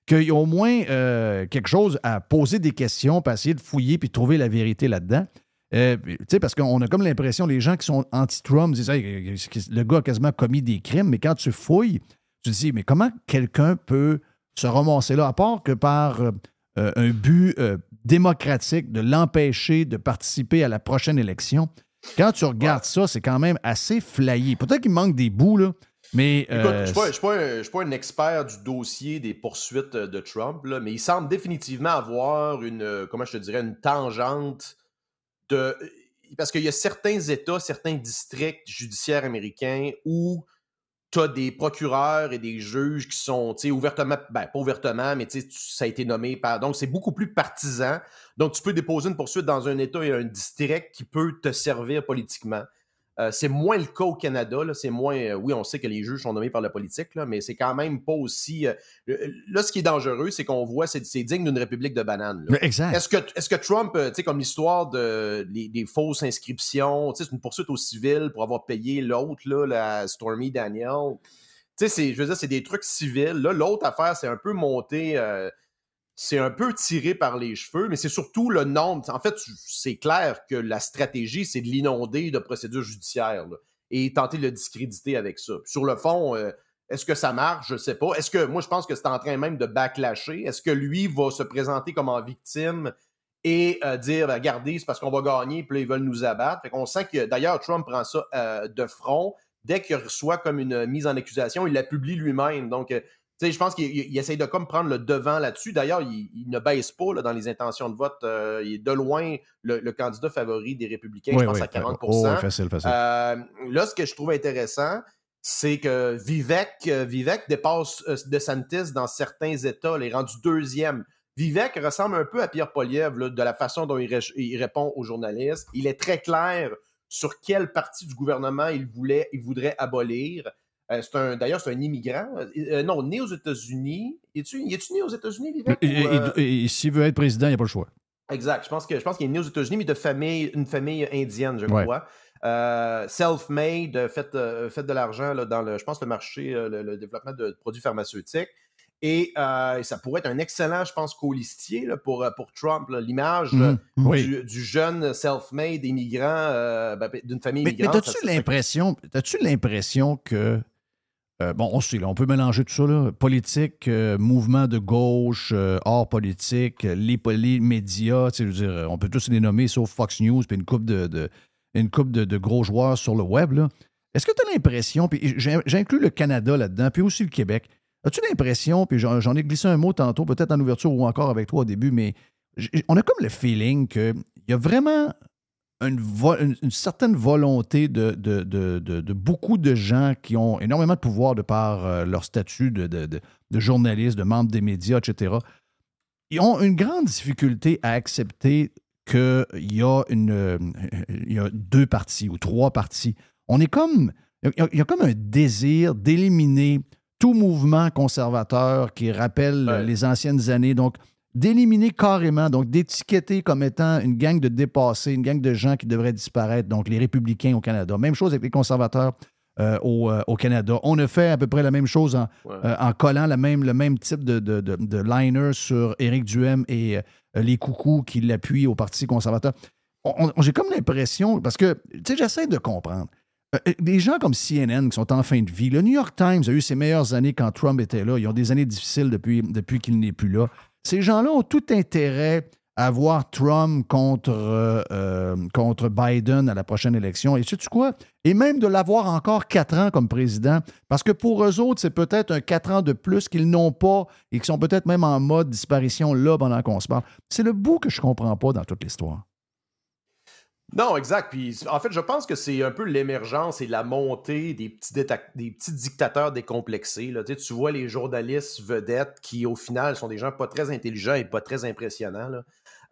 qu'il y a au moins euh, quelque chose à poser des questions, puis essayer de fouiller, puis trouver la vérité là-dedans. Euh, puis, tu sais, parce qu'on a comme l'impression, les gens qui sont anti-Trump disent Hey, le gars a quasiment commis des crimes, mais quand tu fouilles, tu te dis, mais comment quelqu'un peut se ramasser là, à part que par euh, euh, un but euh, démocratique de l'empêcher de participer à la prochaine élection? Quand tu regardes ça, c'est quand même assez flayé. Peut-être qu'il manque des bouts, là, mais. Écoute, euh, je ne suis, pas- un- je suis pas un expert du dossier des poursuites euh, de Trump, là, mais il semble définitivement avoir une, euh, comment je te dirais, une tangente de. Parce qu'il y a certains États, certains districts judiciaires américains où tu as des procureurs et des juges qui sont, ouvertement, ben, pas ouvertement, mais ça a été nommé par. Donc, c'est beaucoup plus partisan. Donc, tu peux déposer une poursuite dans un État et un district qui peut te servir politiquement. Euh, c'est moins le cas au Canada. là. C'est moins. euh, oui, on sait que les juges sont nommés par la politique, là, mais c'est quand même pas aussi. euh, là, ce qui est dangereux, c'est qu'on voit, c'est c'est digne d'une république de bananes. là. Exact. Est-ce que, Trump, tu sais, comme l'histoire de, les- des fausses inscriptions, tu sais, c'est une poursuite au civil pour avoir payé l'autre, là, la Stormy Daniel. Tu sais, c'est- je veux dire, c'est des trucs civils. Là, l'autre affaire, c'est un peu monté. C'est un peu tiré par les cheveux, mais c'est surtout le nombre. En fait, c'est clair que la stratégie, c'est de l'inonder de procédures judiciaires et tenter de le discréditer avec ça. Sur le fond, euh, est-ce que ça marche? Je ne sais pas. Est-ce que moi, je pense que c'est en train même de backlasher. Est-ce que lui va se présenter comme en victime et euh, dire, ben, regardez, c'est parce qu'on va gagner, puis là, ils veulent nous abattre? Fait qu'on sent que, d'ailleurs, Trump prend ça euh, de front. Dès qu'il reçoit comme une mise en accusation, il la publie lui-même. Donc, je pense qu'il il- il essaye de comme prendre le devant là-dessus. D'ailleurs, il, il ne baisse pas là, dans les intentions de vote. Euh, il est de loin le, le candidat favori des républicains, je pense oui. à 40 Oh, oui, facile, facile. Euh, Là, ce que je trouve intéressant, c'est que Vivek, euh, Vivek dépasse euh, DeSantis dans certains États. Il est rendu deuxième. Vivek ressemble un peu à Pierre Poliev là, de la façon dont il, ré- il répond aux journalistes. Il est très clair sur quelle partie du gouvernement il, voulait, il voudrait abolir. Euh, c'est un, d'ailleurs, c'est un immigrant. Euh, non, né aux États-Unis. Es-tu, né aux États-Unis, Vivek? Et- ou, et- euh, et- et S'il veut être président, il n'y a pas le choix. Exact. Je pense que je pense qu'il est né aux États-Unis, mais de famille, une famille indienne, je Ouais. crois. Euh, self-made, euh, fait, euh, fait de l'argent là, dans le, je pense, le marché, euh, le, le développement de produits pharmaceutiques. Et euh, ça pourrait être un excellent, je pense, colistier là, pour, euh, pour Trump. L'image euh, Oui. du, du jeune self-made immigrant euh, ben, d'une famille Mais, mais immigrante. ça- l'impression, as-tu l'impression que euh, bon, on sait, là, on peut mélanger tout ça, là, politique, euh, mouvement de gauche, euh, hors politique, les, médias, je veux dire, on peut tous les nommer sauf Fox News, puis une coupe de, de- gros joueurs sur le web. Est-ce que tu as l'impression, puis j'inclus le Canada là-dedans, puis aussi le Québec, as-tu l'impression, puis j'en ai glissé un mot tantôt, peut-être en ouverture ou encore avec toi au début, mais on a comme le feeling qu'il y a vraiment une, vo- une- une certaine volonté de, de- de- beaucoup de gens qui ont énormément de pouvoir de par euh, leur statut de, de, de- de journaliste, de membre des médias, etc. Ils ont une grande difficulté à accepter qu'il y, a une, euh, il y a deux partis ou trois partis. On est comme. Il y a, il y a comme un désir d'éliminer tout mouvement conservateur qui rappelle Ouais. les anciennes années. Donc, d'éliminer carrément, donc d'étiqueter comme étant une gang de dépassés, une gang de gens qui devraient disparaître, donc les républicains au Canada. Même chose avec les conservateurs euh, au, euh, au Canada. On a fait à peu près la même chose en, Ouais. euh, en collant la même, le même type de, de, de- de liner sur Éric Duhem et les coucous qui l'appuient au Parti conservateur. On- on- J'ai comme l'impression, parce que, tu sais, j'essaie de comprendre. Des gens comme CNN qui sont en fin de vie, le New York Times a eu ses meilleures années quand Trump était là. Ils ont des années difficiles depuis, depuis qu'il n'est plus là. Ces gens-là ont tout intérêt à voir Trump contre, euh, euh, contre Biden à la prochaine élection. Et sais-tu quoi? Et même de l'avoir encore quatre ans comme président, parce que pour eux autres, c'est peut-être un quatre ans de plus qu'ils n'ont pas et qui sont peut-être même en mode disparition là pendant qu'on se parle. C'est le bout que je comprends pas dans toute l'histoire. Non, exact. Puis, en fait, je pense que c'est un peu l'émergence et la montée des petits, dictateurs décomplexés. Là. Tu, vois les journalistes vedettes qui, au final, sont des gens pas très intelligents et pas très impressionnants.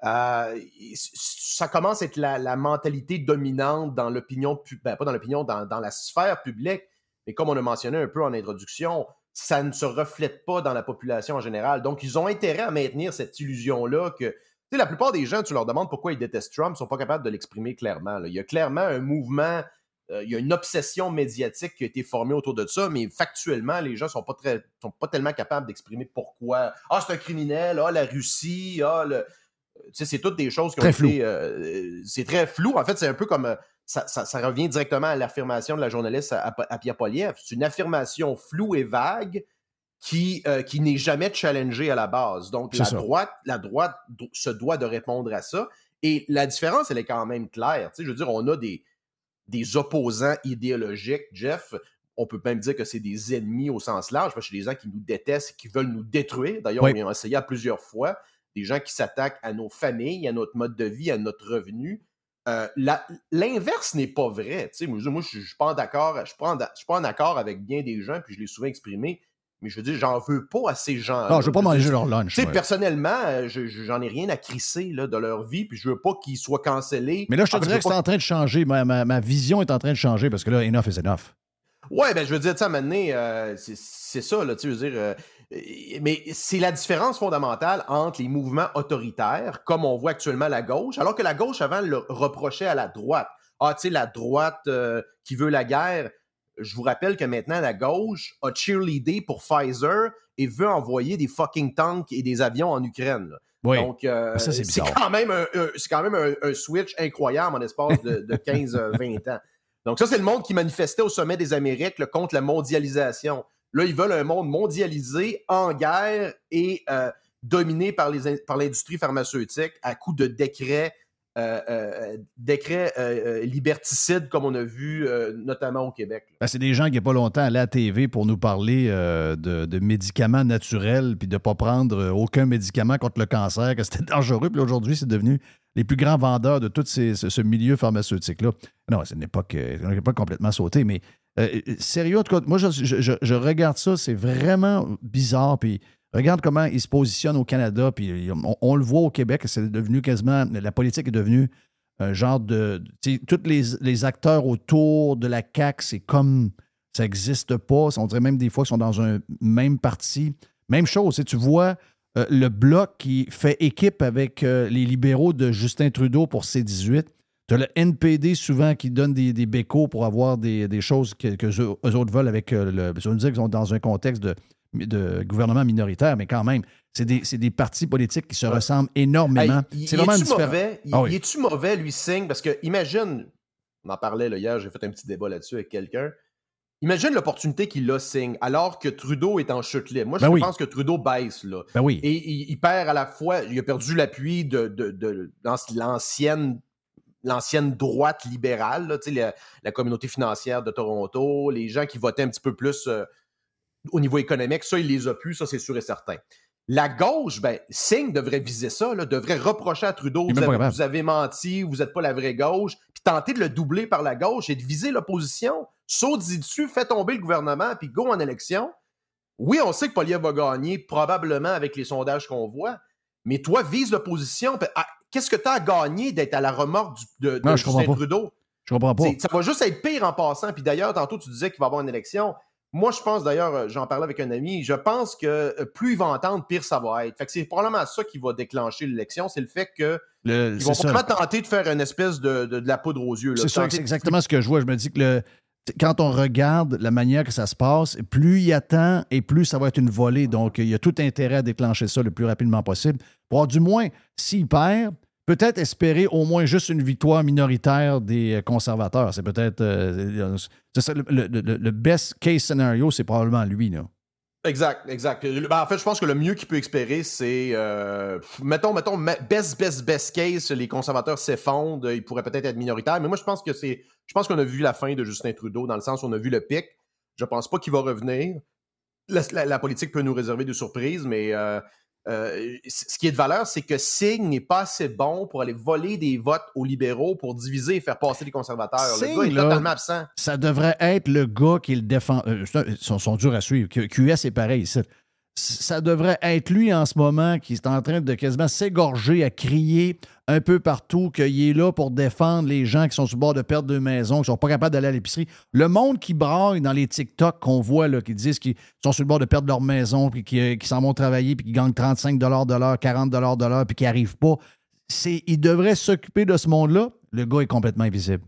Euh, ça commence à être la, mentalité dominante dans l'opinion, ben, pas dans l'opinion, dans, la sphère publique. Mais comme on a mentionné un peu en introduction, ça ne se reflète pas dans la population en général. Donc, ils ont intérêt à maintenir cette illusion-là que sais, la plupart des gens, tu leur demandes pourquoi ils détestent Trump, ils sont pas capables de l'exprimer clairement. là. Il y a clairement un mouvement, euh, il y a une obsession médiatique qui a été formée autour de ça, mais factuellement, les gens sont pas très, sont pas tellement capables d'exprimer pourquoi. Ah, c'est un criminel, ah, la Russie, ah, le. Tu sais, c'est toutes des choses qui ont Très été. euh, c'est très flou. En fait, c'est un peu comme. euh, ça, ça- ça revient directement à l'affirmation de la journaliste à, à- à Pierre Poliev. C'est une affirmation floue et vague qui, euh, qui n'est jamais challengée à la base. Donc, la ça. droite, la droite se doit de répondre à ça. Et la différence, elle est quand même claire. Tu sais, je veux dire, on a des, des opposants idéologiques, Jeff. On peut même dire que c'est des ennemis au sens large, parce que c'est des gens qui nous détestent et qui veulent nous détruire. D'ailleurs, Oui. on a essayé à plusieurs fois. Des gens qui s'attaquent à nos familles, à notre mode de vie, à notre revenu. Euh, L'inverse n'est pas vrai. Tu sais, moi, je ne suis pas en accord avec bien des gens, puis je l'ai souvent exprimé. Mais je veux dire, j'en veux pas à ces gens. Non, je veux pas manger leur lunch. Tu sais, ouais. personnellement, euh, je- je- j'en ai rien à crisser là, de leur vie, puis je veux pas qu'ils soient cancellés. Mais là, je te En dirais que c'est pas- en train de changer. Ma, ma- ma vision est en train de changer parce que là, enough is enough. Ouais, ben je veux dire, tu sais, à un moment donné, euh, c'est c'est ça, là, tu veux dire. euh, euh, mais c'est la différence fondamentale entre les mouvements autoritaires, comme on voit actuellement la gauche, alors que la gauche avant le reprochait à la droite. Ah, tu sais, la droite euh, qui veut la guerre. Je vous rappelle que maintenant, la gauche a cheerleadé pour Pfizer et veut envoyer des fucking tanks et des avions en Ukraine. là. Oui. Donc, euh, Ça, c'est quand même, un, un- c'est quand même un, un switch incroyable en espace de, de 15-20 ans. Donc, ça, c'est le monde qui manifestait au sommet des Amériques là, contre la mondialisation. Là, ils veulent un monde mondialisé, en guerre et euh, dominé par, les par l'industrie pharmaceutique à coup de décrets, euh, euh, décrets euh, euh, liberticides, comme on a vu euh, notamment au Québec. Ben, c'est des gens qui, il n'y a pas longtemps, à la TV pour nous parler euh, de, médicaments naturels puis de ne pas prendre euh, aucun médicament contre le cancer, que c'était dangereux. Puis aujourd'hui, c'est devenu les plus grands vendeurs de tout ce, milieu pharmaceutique-là. Non, c'est une époque, euh, complètement sautée, mais euh, sérieux, en tout cas, moi, je- je regarde ça, c'est vraiment bizarre. Puis Regarde comment il se positionne au Canada, puis on, le voit au Québec, c'est devenu quasiment, la politique est devenue un genre de. Tous les, les acteurs autour de la CAQ, c'est comme ça n'existe pas. On dirait même des fois qu'ils sont dans un même parti. Même chose, tu vois euh, le bloc qui fait équipe avec euh, les libéraux de Justin Trudeau pour C18. Tu as le NPD souvent qui donne des, des bécos pour avoir des, des choses que, autres veulent avec euh, le. Je veux dire qu'ils sont dans un contexte de, de gouvernement minoritaire, mais quand même, c'est des, des partis politiques qui se ressemblent énormément. Hey, c'est vraiment différent. mauvais? Il, Ah oui. il est-tu mauvais, lui, Singh? Parce que, imagine, on en parlait là, hier, j'ai fait un petit débat là-dessus avec quelqu'un. Imagine l'opportunité qu'il a, Singh, alors que Trudeau est en chute libre. Moi, je Ben oui. pense que Trudeau baisse, là. Ben oui. Et il, il perd à la fois, il a perdu l'appui de, de- de l'ancienne l'ancienne droite libérale, là, la, la communauté financière de Toronto, les gens qui votaient un petit peu plus euh, au niveau économique, ça, il les a plus, ça, c'est sûr et certain. La gauche, ben, Singh devrait viser ça, là, devrait reprocher à Trudeau, vous avez, vous avez menti, vous n'êtes pas la vraie gauche, puis tenter de le doubler par la gauche et de viser l'opposition, saute dessus, fait tomber le gouvernement, puis go en élection. Oui, on sait que Poliev va gagner, probablement avec les sondages qu'on voit, mais toi, vise l'opposition. ah, Qu'est-ce que tu as à gagner d'être à la remorque du- de, Non, Justin. Trudeau? Je comprends pas. Ça va juste être pire en passant. Puis d'ailleurs, tantôt, tu disais qu'il va y avoir une élection. Moi, je pense, d'ailleurs, euh, j'en parlais avec un ami, je pense que euh, plus il va entendre, pire ça va être. Fait que c'est probablement ça qui va déclencher l'élection, c'est le fait que Le- ils vont probablement tenter de faire une espèce de, de- de la poudre aux yeux. C'est ça, exactement ce que je vois. Je me dis que le, quand on regarde la manière que ça se passe, plus il attend et plus ça va être une volée. Donc, il y a tout intérêt à déclencher ça le plus rapidement possible. Pour avoir du moins, s'il perd, peut-être espérer au moins juste une victoire minoritaire des euh, conservateurs. C'est peut-être. euh, ça, le, best case scenario, c'est probablement lui. Là. Exact, exact. Ben, en fait, je pense que le mieux qu'il peut espérer, c'est. euh, mettons, mettons, best, best, best case, les conservateurs s'effondrent, ils pourraient peut-être être minoritaires, mais moi, je pense que c'est. Je pense qu'on a vu la fin de Justin Trudeau, dans le sens où on a vu le pic. Je pense pas qu'il va revenir. La, la- la politique peut nous réserver des surprises, mais euh, euh, ce qui est de valeur, c'est que Signe n'est pas assez bon pour aller voler des votes aux libéraux pour diviser et faire passer les conservateurs. le gars est là, totalement absent. Ça devrait être le gars qui le défend. euh, ils sont, sont durs à suivre. QS est pareil ici. Ça devrait être lui en ce moment qui est en train de quasiment s'égorger à crier un peu partout qu'il est là pour défendre les gens qui sont sur le bord de perdre de maison, qui sont pas capables d'aller à l'épicerie. Le monde qui braille dans les TikTok qu'on voit, qui disent qu'ils sont sur le bord de perdre leur maison, puis qui, euh, s'en vont travailler, puis qui gagnent 35 de l'heure, 40 de l'heure, puis qui n'arrivent pas, il devrait s'occuper de ce monde-là. Le gars est complètement invisible.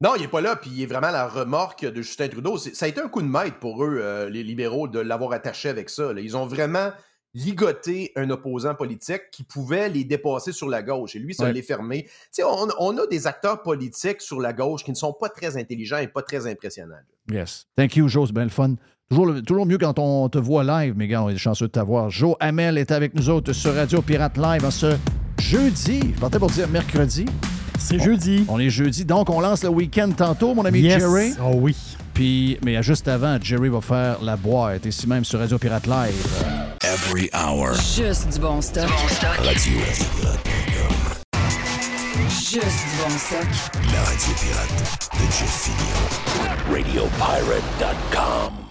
Non, il n'est pas là, puis il est vraiment la remorque de Justin Trudeau. Ça a été un coup de maître pour eux, euh, les libéraux, de l'avoir attaché avec ça. là. Ils ont vraiment ligoté un opposant politique qui pouvait les dépasser sur la gauche. Et lui, ça Ouais. l'est fermé. Tu sais, on, on a des acteurs politiques sur la gauche qui ne sont pas très intelligents et pas très impressionnants. Yes. Thank you, Joe. C'est bien le fun. Toujours, le- toujours mieux quand on te voit live, mes gars. On est chanceux de t'avoir. Joe Hamel est avec nous autres sur Radio Pirate Live en ce jeudi. Je partais pour dire mercredi. C'est jeudi. On est jeudi. Donc, on lance le week-end tantôt, mon ami Yes. Jerry. Oh oui. Puis, mais juste avant, Jerry va faire la boîte. Ici même sur Radio Pirate Live. Every hour. Juste du bon stock. Radio. Juste du bon stock. La radio pirate de Jeff Fillion. RadioPirate.com.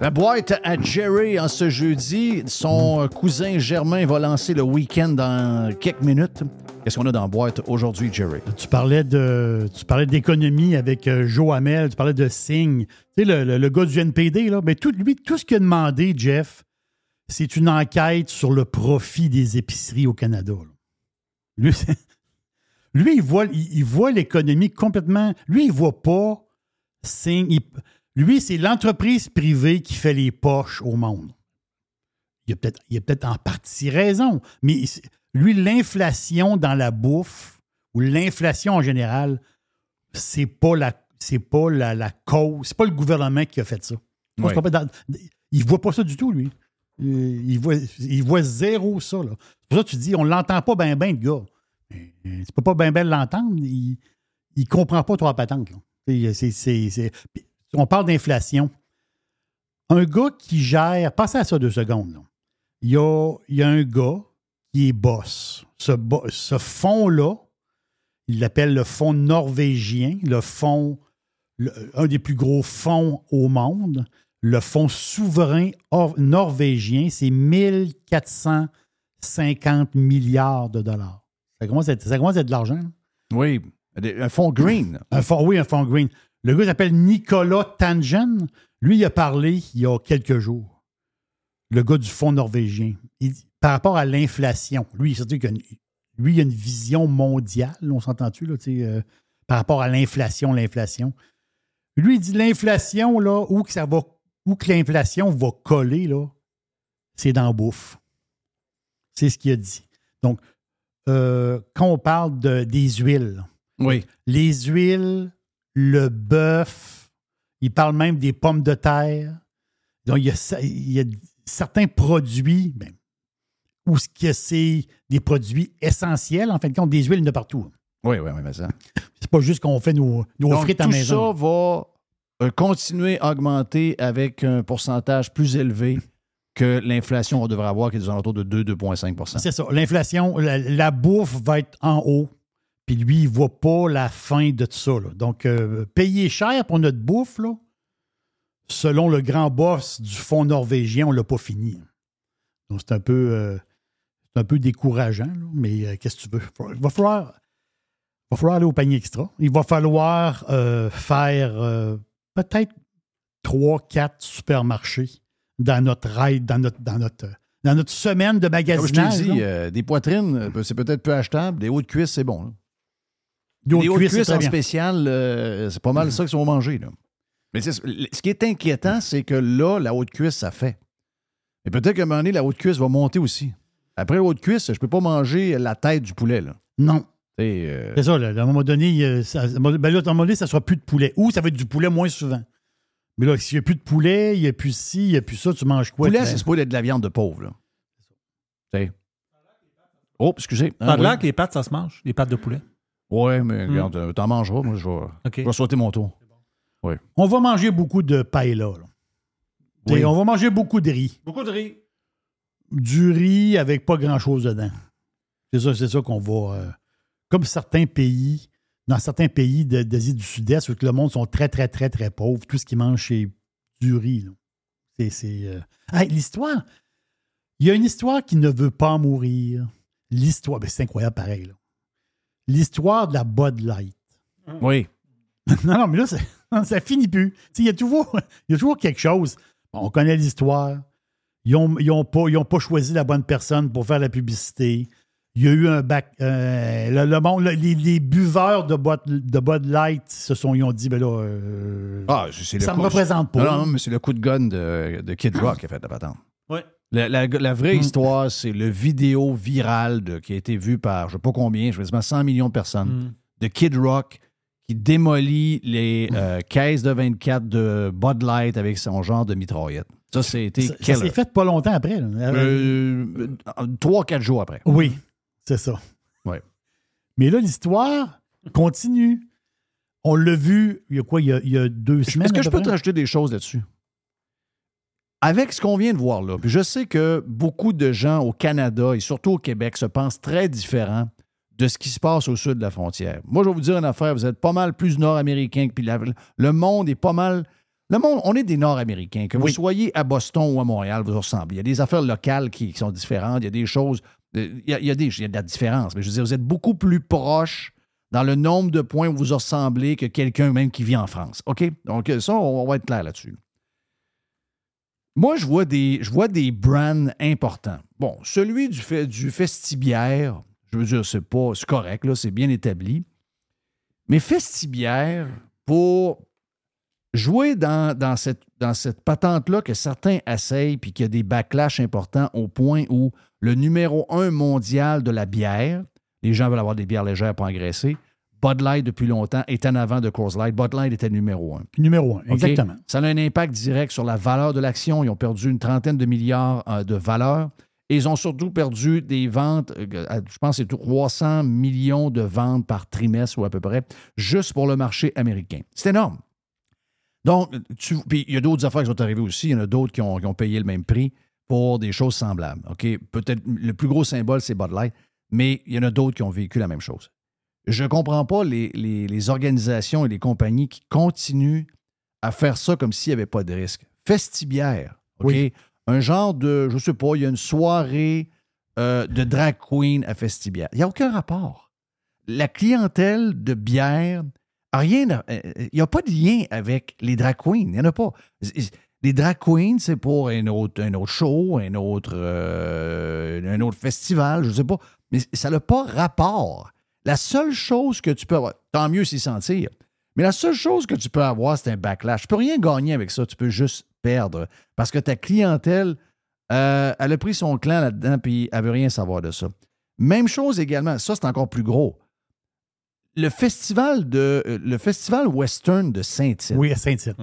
La boîte à Jerry en ce jeudi. Son cousin Germain va lancer le week-end dans quelques minutes. Qu'est-ce qu'on a dans la boîte aujourd'hui, Jerry? Tu parlais d'économie avec euh, Joe Hamel, tu parlais de Singh. Tu sais, le, le- gars du NPD, là, mais tout, lui, tout ce qu'il a demandé, Jeff, c'est une enquête sur le profit des épiceries au Canada. Lui, lui, il voit, l'économie complètement. Lui, il voit pas il- lui, c'est l'entreprise privée qui fait les poches au monde. Il a peut-être il a peut-être en partie raison, mais lui, l'inflation dans la bouffe ou l'inflation en général, c'est pas la c'est pas la, la cause, c'est pas le gouvernement qui a fait ça. Il voit pas ça du tout, lui. Euh, Il voit, il voit zéro ça. C'est pour ça que tu dis, on l'entend pas bien, bien, le gars. Euh, Tu peux pas bien, bien l'entendre. Il, il comprend pas toi patente. C'est- On parle d'inflation. Un gars qui gère, passez à ça deux secondes. là. Il, y a, il y a un gars qui est boss. Ce, fonds-là, il l'appelle le fonds norvégien, le fonds, le- un des plus gros fonds au monde. le fonds souverain or- norvégien, c'est 1450 milliards de dollars. Ça commence à être, ça commence à être de l'argent. Oui, un fonds green. Un fonds, oui, un fonds green. Le gars s'appelle Nicolas Tangen. Lui, il a parlé il y a quelques jours. Le gars du fonds norvégien. Il par rapport à l'inflation, lui, c'est-à-dire qu'il lui, il a une vision mondiale, on s'entend-tu, là, euh, par rapport à l'inflation, l'inflation. Lui, il dit l'inflation, là, où que ça va, où que l'inflation va coller, là, c'est dans la bouffe. C'est ce qu'il a dit. Donc, euh, quand on parle de, des huiles, Oui. les huiles, le bœuf, il parle même des pommes de terre. Donc, il y a, ça- il y a certains produits ben, où ce que c'est des produits essentiels, en fin de compte, des huiles de partout. Oui, oui, oui, mais ça. C'est pas juste qu'on fait nos, nos Donc, frites à tout maison. ça va euh, continuer à augmenter avec un pourcentage plus élevé que l'inflation qu'on devrait avoir, qui est aux alentours de 2-2,5% C'est ça. L'inflation, la, la bouffe va être en haut. Puis lui, il ne voit pas la fin de tout ça. là. Donc, euh, payer cher pour notre bouffe, là, selon le grand boss du fonds norvégien, on ne l'a pas fini. Donc, c'est un peu, euh, c'est un peu décourageant, là, mais euh, qu'est-ce que tu veux? Il va falloir, va falloir aller au panier extra. Il va falloir faire peut-être trois, quatre supermarchés dans notre ride, dans notre, dans notre, dans notre semaine de Comme je magasinage. te dis, là. des poitrines, c'est peut-être peu achetable. Des hauts de cuisse, c'est bon. là. Des hauts de des hauts de cuisse, c'est cuisse très en bien. spécial, euh, c'est pas mal ça qu'ils vont manger. Là. Mais ce qui est inquiétant, c'est que là, la haute cuisse, ça fait. Mais peut-être qu'à un moment donné, la haute cuisse va monter aussi. Après la haute cuisse, je peux pas manger la tête du poulet. Là. Non. Euh, C'est ça, là, à un moment donné, a- ça, ben là, à un moment donné, ça ne sera plus de poulet. Ou ça va être du poulet moins souvent. Mais là, s'il n'y a plus de poulet, il n'y a plus ci, il n'y a plus ça, tu manges quoi? poulet, c'est supposé être de la viande de pauvre. Là. Tu sais. Oh, excusez. A Ah, oui. que les pâtes, ça se mange, les pâtes de poulet. Ouais, mais Hmm. regarde, euh, t'en mangeras. Moi, je vais, OK. je vais sauter mon tour. Oui. On va manger beaucoup de paella. là. Oui. Et On va manger beaucoup de riz. Beaucoup de riz. Du riz avec pas grand-chose dedans. C'est ça, c'est ça qu'on va. euh, comme certains pays, dans certains pays de- d'Asie du Sud-Est, où que le monde sont très, très, très, très pauvres, tout ce qu'ils mangent, c'est du riz. là. C'est. c'est, euh, hey, L'histoire. Il y a une histoire qui ne veut pas mourir. L'histoire. ben, c'est incroyable pareil. là. L'histoire de la Bud Light. Oui. non, non, mais là, ça, ça finit plus. Tu sais, Il y, a toujours- il y a toujours quelque chose. Bon, on connaît l'histoire. Ils n'ont ils ont pas, ils ont pas choisi la bonne personne pour faire la publicité. Il y a eu un bac. euh, le, le monde- le- les, les buveurs de Bud, de Bud Light se sont, ils ont dit, ben là, euh, Ah, ça coup- me représente pas. Non, non, mais c'est le coup de gun de, de Kid Rock qui a fait la patente. Oui. La, la- la vraie histoire, c'est le vidéo viral de- qui a été vu par je ne sais pas combien, je vais dire 100 millions de personnes, Mm. de Kid Rock qui démolit les euh, caisses de 24 de Bud Light avec son genre de mitraillette. Ça, c'était ça, ça s'est fait pas longtemps après. là. Euh, Trois, quatre jours après. Oui, c'est ça. Ouais. Mais là, l'histoire continue. On l'a vu, il y a quoi, il y a, il y a deux semaines? Est-ce que je peu peux te rajouter des choses là-dessus? Avec ce qu'on vient de voir là, puis je sais que beaucoup de gens au Canada et surtout au Québec se pensent très différents de ce qui se passe au sud de la frontière. Moi, je vais vous dire une affaire, vous êtes pas mal plus nord-américain que puis la- le monde est pas mal. Le monde, on est des Nord-Américains. Que vous soyez à Boston ou à Montréal, vous ressemblez. Il y a des affaires locales qui, qui sont différentes. Il y a des choses. euh, Il y a, il y a des, il y a de la différence. Mais je veux dire, vous êtes beaucoup plus proches dans le nombre de points où vous ressemblez que quelqu'un même qui vit en France. OK? Donc, ça, on, on va être clair là-dessus. Moi, je vois des, brands importants. Bon, celui du, fait, du Festibière, je veux dire, c'est pas, c'est correct, c'est bien établi. Mais Festibière, pour jouer dans, dans cette, dans cette patente-là que certains essayent, puis qu'il y a des backlash importants au point où le numéro un mondial de la bière, les gens veulent avoir des bières légères pour engraisser, Bud Light depuis longtemps est en avant de Coors Light. Bud Light était numéro un. Numéro un, exactement. Ça a un impact direct sur la valeur de l'action. Ils ont perdu une trentaine de milliards euh, de valeur. Et ils ont surtout perdu des ventes, euh, je pense c'est 300 millions de ventes par trimestre ou à peu près, juste pour le marché américain. C'est énorme. Donc, tu- puis il y a d'autres affaires qui sont arrivées aussi. Il y en a d'autres qui ont, qui ont payé le même prix pour des choses semblables. OK? Peut-être le plus gros symbole, c'est Bud Light, mais il y en a d'autres qui ont vécu la même chose. Je ne comprends pas les, les- les organisations et les compagnies qui continuent à faire ça comme s'il n'y avait pas de risque. festibière. OK? Oui. Un genre de, je sais pas, il y a une soirée euh, de drag queen à festibière. Il n'y a aucun rapport. La clientèle de bière, a rien, à- euh, il n'y a pas de lien avec les drag queens. Il n'y en a pas. Les drag queens, c'est pour un autre, un autre show, un autre, euh, un autre festival, je ne sais pas. Mais ça n'a pas rapport. La seule chose que tu peux avoir, tant mieux s'y sentir, mais la seule chose que tu peux avoir, c'est un backlash. Tu peux rien gagner avec ça, tu peux juste perdre. Parce que ta clientèle, euh, elle a pris son clan là-dedans, puis elle veut rien savoir de ça. Même chose également, ça c'est encore plus gros. Le festival de euh, le festival western de Saint-Tite. Oui, à Saint-Tite.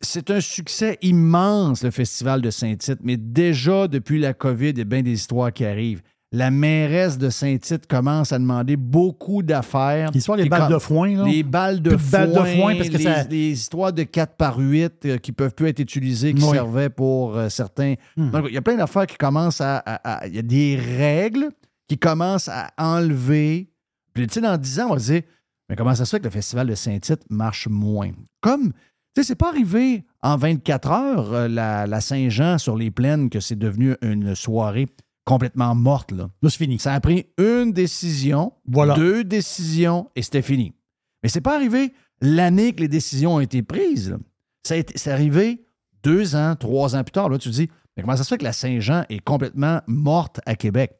C'est un succès immense, le festival de Saint-Tite, mais déjà depuis la COVID, il y a bien des histoires qui arrivent. La mairesse de Saint-Tite commence à demander beaucoup d'affaires. L'histoire des balles de foin, là. Les balles de foin, balles de foin, parce que les, ça- les histoires de 4 par 8 euh, qui peuvent plus être utilisées, qui Oui. servaient pour euh, certains. Hmm. Donc, il y a plein d'affaires qui commencent à, à- à- Il y a des règles qui commencent à enlever. Puis, tu sais, dans 10 ans, on va se dire Mais comment ça se fait que le festival de Saint-Tite marche moins? Comme. Tu sais, c'est pas arrivé en 24 heures, euh, la, la Saint-Jean sur les plaines, que c'est devenu une soirée complètement morte. Là. Là, c'est fini. Ça a pris une décision, Voilà. deux décisions, et c'était fini. Mais c'est pas arrivé l'année que les décisions ont été prises. là. Ça a été, c'est arrivé deux ans, trois ans plus tard. Là, tu te dis, mais comment ça se fait que la Saint-Jean est complètement morte à Québec?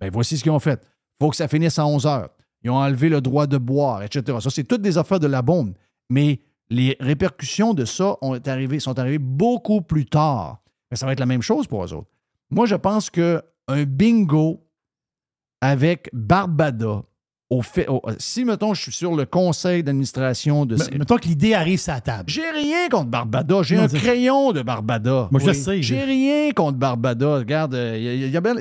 Ben, voici ce qu'ils ont fait. Il faut que ça finisse à 11 heures. Ils ont enlevé le droit de boire, etc. Ça, c'est toutes des affaires de la bombe. Mais les répercussions de ça ont arrivé, sont arrivées beaucoup plus tard. Mais ça va être la même chose pour eux autres. Moi, je pense que un bingo avec Barbada, au fait, au- si, mettons, je suis sur le conseil d'administration de... Mais- Mettons que l'idée arrive sur la table. J'ai rien contre Barbada. J'ai un crayon de Barbada. Moi, je sais, J'ai rien contre Barbada. Regarde, euh, il y a- il y a bien-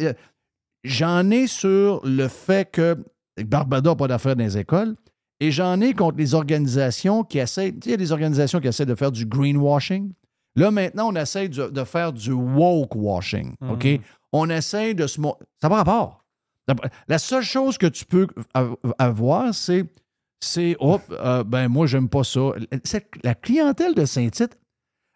j'en ai sur le fait que Barbada n'a pas d'affaires dans les écoles. Et j'en ai contre les organisations qui essaient. Tu sais, il y a des organisations qui essaient de faire du greenwashing. Là, maintenant, on essaie de faire du woke washing. OK? On essaie de se. Ça pas rapport. La seule chose que tu peux av- avoir, c'est. C'est. Hop, euh, ben, moi, j'aime pas ça. La clientèle de Saint-Tite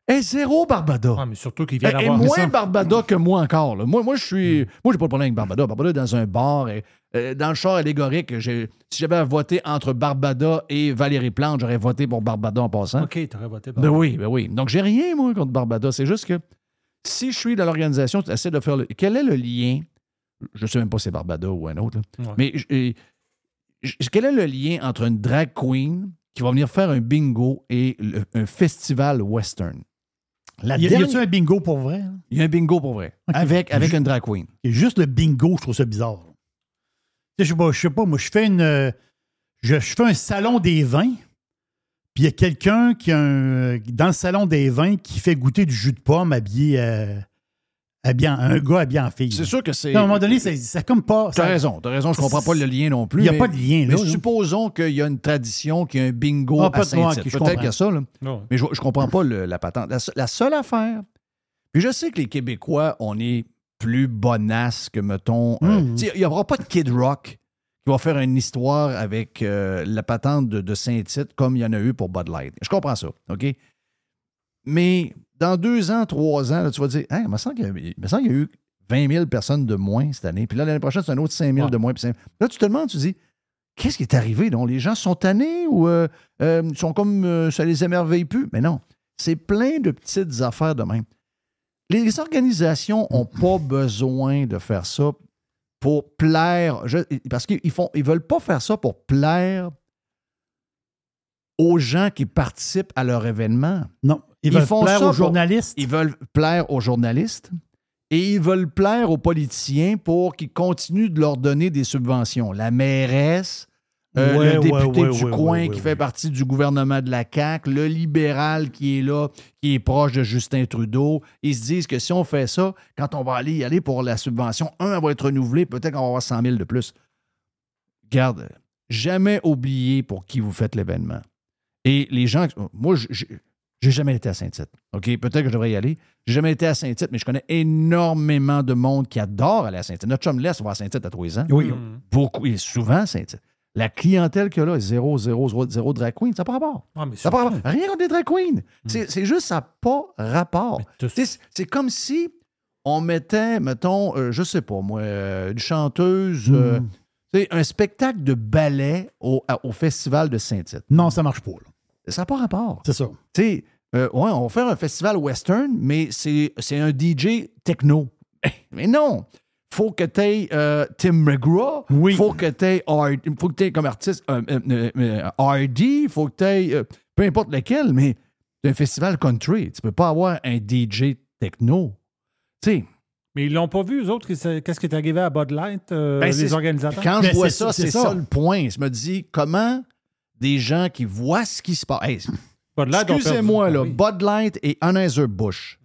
est zéro Barbada. Ah, mais surtout qu'il vient Elle est moins ça. Barbada que moi encore. là. Moi, moi je suis. Moi, j'ai pas de problème avec Barbada. Barbada est dans un bar. et, euh, dans le char allégorique, si j'avais à voter entre Barbada et Valérie Plante, j'aurais voté pour Barbada en passant. OK, tu aurais voté pour Ben oui, ben oui. Donc, j'ai rien, moi, contre Barbada. C'est juste que si je suis dans l'organisation, tu essaies de faire le. Quel est le lien? Je sais même pas si c'est Barbada ou un autre. là. Ouais. Mais je- je- quel est le lien entre une drag queen qui va venir faire un bingo et le- un festival western? La Y a- y un bingo pour vrai? hein? il y a un bingo pour vrai. Avec, avec une drag queen. Et juste le bingo, je trouve ça bizarre. Je sais pas, je sais pas, moi, je fais une. euh, Je, je fais un salon des vins, puis il y a quelqu'un qui a un, dans le salon des vins qui fait goûter du jus de pomme habillé, euh, habillé en- un gars habillé en fille. C'est sûr que c'est. À un moment donné, ça, ça comme pas. T'as ça- raison, t'as raison, je comprends pas le lien non plus. Il y a mais- pas de lien, là, Mais là. supposons qu'il y a une tradition, qu'il y a un bingo Ah, à pas de- ouais, Saint-Tite. Peut-être qu'il y a ça, là. Non. Mais je, je comprends pas le- la patente. La, se- la seule affaire, puis je sais que les Québécois, on est plus bonasses que, mettons... euh, Mhm. tu sais, Il n'y aura pas de Kid Rock qui va faire une histoire avec euh, la patente de, de Saint-Tite comme il y en a eu pour Bud Light. Je comprends ça, OK? Mais dans deux ans, trois ans, là, tu vas dire, Hein, il me semble qu'il y a- y eu 20 000 personnes de moins cette année. Puis là, l'année prochaine, c'est un autre 5 000 de moins. puis 5 Là, tu te demandes, tu dis, qu'est-ce qui est arrivé? Donc, les gens sont tannés ou euh, euh, sont comme euh, ça les émerveille plus? Mais non, c'est plein de petites affaires de même. Les organisations n'ont pas besoin de faire ça pour plaire. je- parce qu'ils font, ils veulent pas faire ça pour plaire aux gens qui participent à leur événement. Non, ils veulent font plaire ça aux pour- journalistes. Ils veulent plaire aux journalistes et ils veulent plaire aux politiciens pour qu'ils continuent de leur donner des subventions. La mairesse, euh, Ouais, le député ouais, du ouais, coin ouais, qui ouais, fait partie du gouvernement de la CAQ, le libéral qui est là, qui est proche de Justin Trudeau. Ils se disent que si on fait ça, quand on va aller y aller pour la subvention, un, elle va être renouvelée, peut-être qu'on va avoir 100 000 de plus. Garde, jamais oublier pour qui vous faites l'événement. Et les gens, moi, j'ai jamais été à Saint-Tite. OK? Peut-être que je devrais y aller. J'ai jamais été à Saint-Tite, mais je connais énormément de monde qui adore aller à Saint-Tite. Notre chum laisse va à Saint-Tite à les ans. Oui. Beaucoup, et souvent à Saint-Tite. La clientèle qu'il y a là, zéro, zéro, zéro, zéro drag queen, ça n'a pas rapport. Ah, mais Ça n'a pas rapport. Rien contre les drag queens. C'est c'est juste, ça n'a pas rapport. C'est comme si on mettait, mettons, euh, je sais pas moi, euh, une chanteuse, euh, Mm. tu sais, un spectacle de ballet au, à- au Festival de Saint-Tite. Non, ça marche pas. là. Ça n'a pas rapport. C'est ça. Tu euh, ouais, on va faire un festival western, mais c'est un DJ techno. Mais non! Faut que tu aies Tim McGraw. Oui. Faut que tu aies faut que t'aies comme artiste euh, euh, euh, euh, Hardy. Faut que tu aies peu importe lequel, mais c'est un festival country. Tu peux pas avoir un DJ techno. Tu sais, Mais ils l'ont pas vu, eux autres, qu'est-ce qui est arrivé à Bud Light, euh, Ben, les organisateurs? Quand je Mais vois ça, ça, c'est ça. ça. le point. Je me dis, comment des gens qui voient ce qui se passe? Hey, Excusez-moi, là. Bud Light et Anheuser-Busch,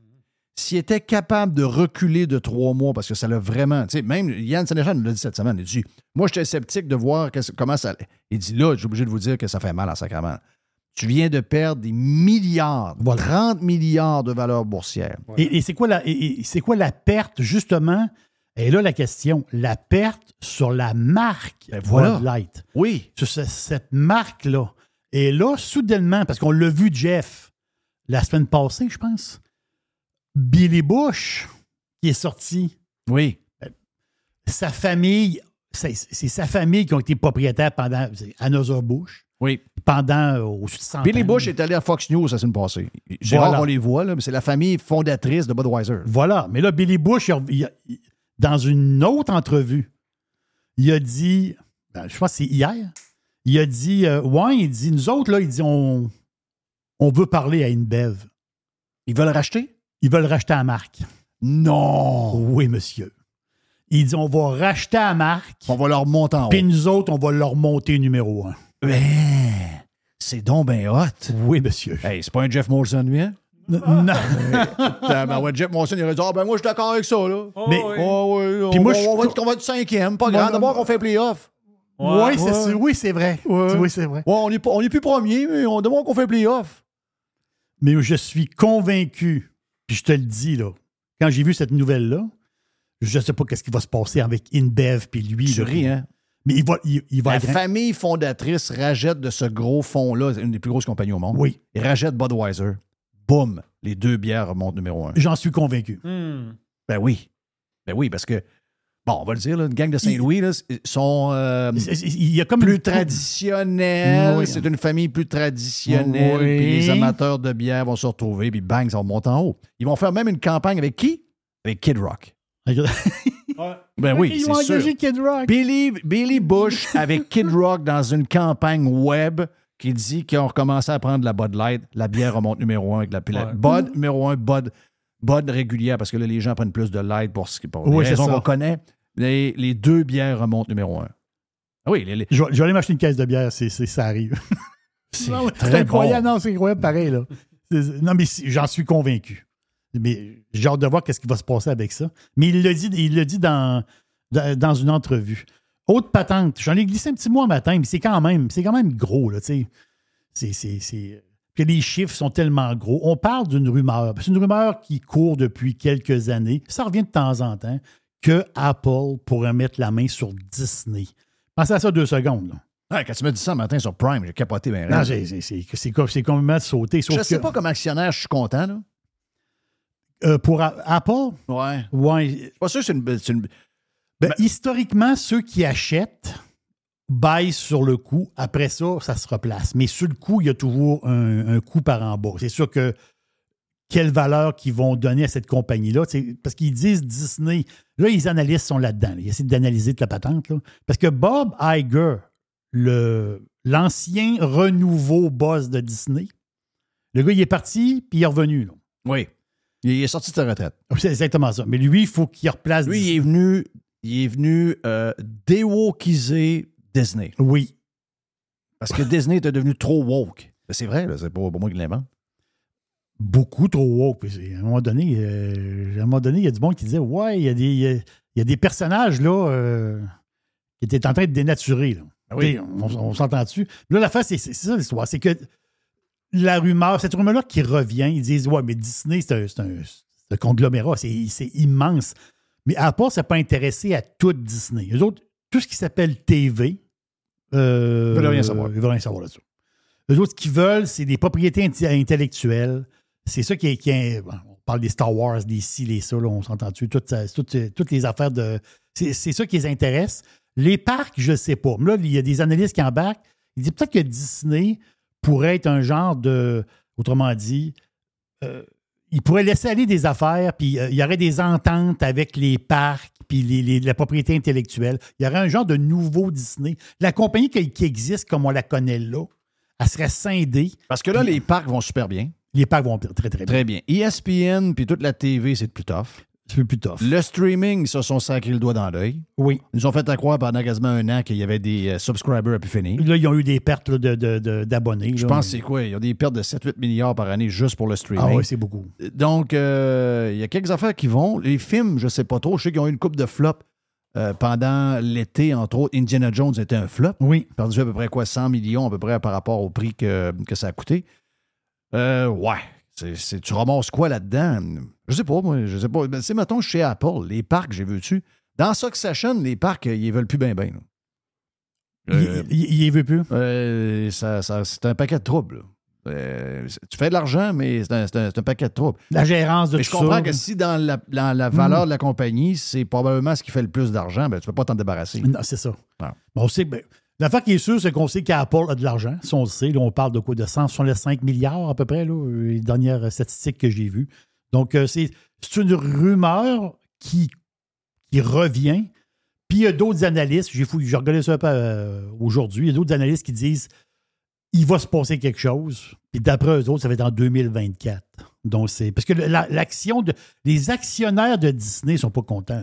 s'ils étaient capables de reculer de trois mois, parce que ça l'a vraiment. Tu sais, même Yann Sénéchal nous l'a dit cette semaine. Il dit Moi, j'étais sceptique de voir comment ça. Il dit Là, j'ai obligé de vous dire que ça fait mal en sacrament. Tu viens de perdre des milliards, 30 milliards de valeur boursière. Et, et c'est quoi, la- et- quoi la perte, justement? Et là, la question, la perte sur la marque Ben voilà. Light. Oui. Sur ce- cette marque-là. Et là, soudainement, parce qu'on l'a vu, Jeff, la semaine passée, je pense, Billy Bush, qui est sorti, Oui. sa famille, c'est sa famille qui ont été propriétaires pendant c'est Anheuser-Busch, Oui. pendant euh, 100 Billy. Bush est allé à Fox News la semaine passée. Voilà. rare qu'on les voit, là, mais c'est la famille fondatrice de Budweiser. Voilà. Mais là, Billy Bush, il a- il a- il- dans une autre entrevue, il a dit, ben, je pense que c'est hier, il a dit, euh, ouais, il dit, nous autres, là, il dit, on, on veut parler à InBev. Ils veulent racheter? Ils veulent racheter la marque. Non! Oui, monsieur. Il dit, on va racheter la marque, On va leur monter en haut. puis nous autres, on va leur monter numéro un. Ben, c'est donc ben hot. Oui, monsieur. Hey, c'est pas un Jeff Molson, lui, hein? N- non. ben, ouais, Jeff Molson, il aurait dit Ah, ben, moi, je suis d'accord avec ça, là. Mais- Oh, oui, on, Puis moi, va- je- on, va être, on va être cinquième, pas non, D'abord, on fait playoff. oui, c'est sûr. oui, c'est vrai. Ouais. Oui, c'est vrai. Ouais, on n'est pas- on n'est plus premier, mais on demande qu'on fait playoff. Mais je suis convaincu, puis je te le dis, là, quand j'ai vu cette nouvelle-là, je ne sais pas qu'est-ce qui va se passer avec InBev puis lui. Tu là. ris, hein? Mais il va, il, il va La être- famille fondatrice rachète de ce gros fonds-là, c'est une des plus grosses compagnies au monde. Oui, Et rachète Budweiser. Boum, les deux bières remontent numéro un. j'en suis convaincu. Hmm. Ben oui. Ben oui, parce que, bon, on va le dire, là, une gang de Saint-Louis là, sont euh, C'est- c'est- Il y a comme plus une- traditionnels. Oui. C'est une famille plus traditionnelle. Oui. Puis les amateurs de bière vont se retrouver, puis bang, ça va monter en haut. Ils vont faire même une campagne avec qui? Avec Kid Rock. Ben oui, Ils vont sûr. Kid Rock? Billy, Billy Bush avec Kid Rock dans une campagne web qui dit qu'ils ont recommencé à prendre la Bud Light. La bière remonte numéro un avec la pile. Ouais. Bud, numéro un, Bud, Bud régulière, parce que là, les gens prennent plus de light pour, ce qui- pour Oui, les raisons qu'on connaît. Les, les deux bières remontent numéro un. Ah oui, les- les- Je vais, je vais aller m'acheter une caisse de bière, c'est, c'est- ça arrive. c'est incroyable, bon. non, c'est incroyable pareil. Là. Non, mais j'en suis convaincu. Mais j'ai hâte de voir qu'est-ce qui va se passer avec ça. Mais il l'a dit, il l'a dit dans, une entrevue. Autre patente, j'en ai glissé un petit mot un matin, mais c'est quand même, c'est quand même gros, là, tu sais. C'est, c'est, c'est- que les chiffres sont tellement gros. On parle d'une rumeur. C'est une rumeur qui court depuis quelques années. Ça revient de temps en temps que Apple pourrait mettre la main sur Disney. Pensez à ça deux secondes. Là. Ouais, quand tu m'as dit ça matin sur Prime, j'ai capoté. Ben, Non, c'est, c'est, c'est, c'est, com- c'est complètement sauté. Je sais que, pas comme actionnaire, je suis content. Là. euh, pour A- Apple, Ouais. ouais, Je suis pas sûr que c'est une, une- ben, historiquement, ceux qui achètent baissent sur le coup. Après ça, ça se replace. Mais sur le coup, il y a toujours un, un coup par en bas. C'est sûr que quelle valeur qu'ils vont donner à cette compagnie-là. Parce qu'ils disent Disney. Là, les analystes sont là-dedans. là. Ils essaient d'analyser toute la patente. là. Parce que Bob Iger, l'ancien renouveau boss de Disney, le gars, il est parti, puis il est revenu. là. Oui. Il est sorti de sa retraite. C'est exactement ça. Mais lui, il faut qu'il replace Lui, il Disney. est venu, il est venu euh, déwokiser Disney. Oui. Parce que Disney était devenu trop woke. C'est vrai, c'est pas, pas moi qui l'invente. Beaucoup trop woke. À un moment donné, euh, à un moment donné, il y a du monde qui disait Ouais, il y a des, il y a- il y a des personnages là euh, qui étaient en train de dénaturer. Là. Ah oui. On, on s'entend dessus. Là, la face, c'est ça l'histoire. C'est que la rumeur, cette rumeur-là qui revient, ils disent Ouais, mais Disney, c'est un, un- un conglomérat, c'est immense. Mais Apple, ça pas intéressé à tout Disney. Eux autres, tout ce qui s'appelle TV, Euh, Ils veulent rien savoir. Ils veulent rien savoir là-dessus. Eux autres, ce qu'ils veulent, c'est des propriétés intellectuelles. C'est ça qui est. qui est- bon, on parle des Star Wars, des ci, les ça, là, on s'entend dessus. Toutes, toutes, toutes les affaires de. C'est ça qui les intéresse. Les parcs, je ne sais pas. Mais là, il y a des analystes qui embarquent. Ils disent peut-être que Disney pourrait être un genre de. Autrement dit, euh, il pourrait laisser aller des affaires, puis euh, il y aurait des ententes avec les parcs, puis les- les- la propriété intellectuelle. Il y aurait un genre de nouveau Disney. La compagnie qui, qui existe comme on la connaît là, elle serait scindée. Parce que là, les parcs vont super bien. Les parcs vont très, très bien. Très bien. ESPN puis toute la TV, c'est plus tough. C'est plus tough. Le streaming, ils se sont sacrés le doigt dans l'œil. Oui. Ils nous ont fait à croire pendant quasiment un an qu'il y avait des euh, subscribers à plus finir. Là, ils ont eu des pertes là, de- de- de- d'abonnés. Je pense que c'est quoi? Ils ont des pertes de 7-8 milliards par année juste pour le streaming. Ah oui, c'est beaucoup. Donc, euh, il y a quelques affaires qui vont. Les films, je ne sais pas trop. Je sais qu'ils ont eu une coupe de flop euh, pendant l'été, entre autres. Indiana Jones était un flop. Oui. Perdu à peu près quoi? 100 millions à peu près par rapport au prix que, que ça a coûté. Euh, ouais. C'est, c'est- tu ramasses quoi là-dedans? Je sais pas, moi. Je sais pas. Ben, c'est, mettons, chez Apple, les parcs, j'ai vu dessus. Dans Succession, les parcs, ils veulent plus bien, bien. Il- il il y veut plus. Euh, ça, ça- c'est un paquet de troubles. Euh, tu fais de l'argent, mais c'est un, c'est un- paquet de troubles. La gérance de Mais tout je comprends ça. que si dans la, dans la valeur Mm. de la compagnie, c'est probablement ce qui fait le plus d'argent, ben, tu ne peux pas t'en débarrasser. Non, c'est ça. Ah. Bon, on sait, ben, l'affaire qui est sûre, c'est qu'on sait qu'Apple a de l'argent. Ça, on sait. On parle de quoi? De 165 milliards à peu près, euh, les dernières statistiques que j'ai vues. Donc, euh, c'est une rumeur qui, revient. Puis il y a d'autres analystes, j'ai regardé ça euh, aujourd'hui, il y a d'autres analystes qui disent il va se passer quelque chose. Puis d'après eux autres, ça va être en 2024. Donc, c'est. Parce que. Les actionnaires de Disney ne sont pas contents.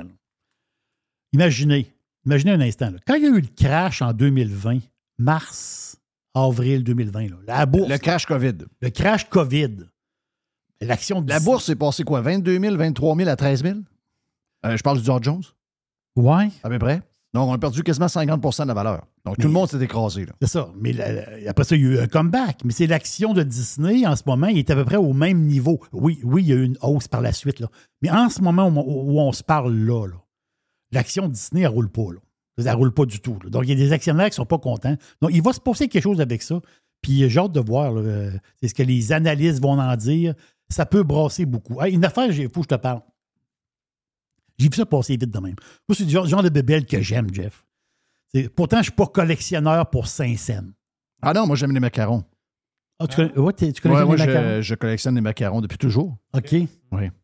Imaginez, imaginez un instant. là. Quand il y a eu le crash en 2020, mars, avril 2020, là, la bourse. Le crash COVID. Le crash COVID. L'action de La bourse est passée quoi? 22 000, 23 000 à 13 000? Euh, je parle du Dow Jones, Ouais. à peu près. Donc, on a perdu quasiment 50% de la valeur. Donc, tout le monde s'est écrasé. C'est ça. Mais la- après ça, il y a eu un comeback. Mais c'est l'action de Disney en ce moment, il est à peu près au même niveau. Oui, oui, il y a eu une hausse par la suite. Là. Mais en ce moment où, où on se parle là, là, l'action Disney, elle roule pas. Là. Elle ne roule pas du tout. Donc, il y a des actionnaires qui ne sont pas contents. Donc, il va se passer quelque chose avec ça. Puis, j'ai hâte de voir. euh, c'est ce que les analystes vont en dire. Ça peut brasser beaucoup. Une affaire, il faut que je te parle. J'ai vu ça passer vite de même. Moi, c'est du genre, de bébelle que j'aime, Jeff. Pourtant, je ne suis pas collectionneur pour Saint-Saëns. Ah non, moi, j'aime les macarons. Ah, tu connais, ouais, t'es- tu connais Ouais, les moi, macarons? je, je collectionne les macarons depuis toujours. OK. Oui.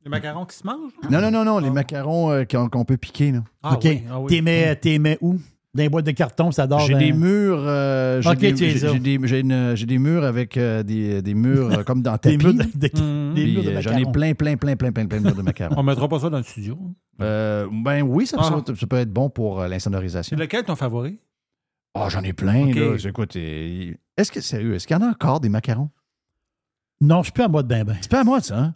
Les macarons qui se mangent? Non, non, non, non, les macarons euh, qu'on qu'on peut piquer. Là. Ah OK. oui, ah oui. T'es mets, où? Dans les boîtes de carton, ça dort. J'ai dans- des murs. euh, j'ai Ok, des, des, des murs avec euh, des, des murs comme dans Des tapis. murs de, de- Mm. des de J'en ai plein, plein, plein, plein, plein, plein de murs de macarons. On mettra pas ça dans le studio. Euh, ben oui, ça, Ah. ça- ça peut être bon pour euh, l'insonorisation. Lequel ton favori? Ah, j'en ai plein, là. Écoute, est-ce que, sérieux, est-ce qu'il y en a encore des macarons? Non, je suis plus en mode ben ben. C'est pas à moi, ça, hein?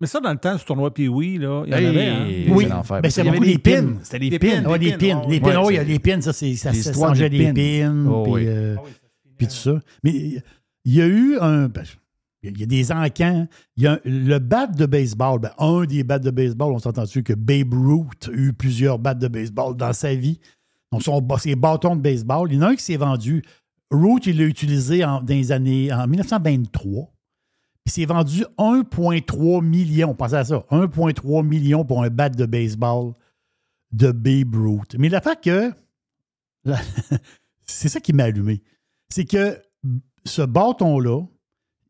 Mais ça, dans le temps, ce tournoi Pee-Wee, là, il y en Hey, avait. Hein? c'est Oui, l'enfer. ben, c'est y beaucoup des pins. pins. C'était des Des pins. pins. Ouais, les pins, pins. Les ouais. pins, oui, Ouais, les pins, ça, c'est, ça, histoires changeait de les pins. pins, Oh, puis, oui. euh, puis tout ça. Mais il y a eu un. ben, Il y a des encans. Il y a un- le bat de baseball, ben, un des bats de baseball, on s'entend dessus que Babe Ruth a eu plusieurs battes de baseball dans sa vie? Donc, son, ses bâtons de baseball. Il y en a un qui s'est vendu. Ruth, il l'a utilisé en, dans les années, en 1923. Il s'est vendu 1,3 million. Pensez à ça. 1,3 million pour un bat de baseball de Babe Ruth. Mais l'affaire que. c'est ça qui m'a allumé. C'est que ce bâton-là,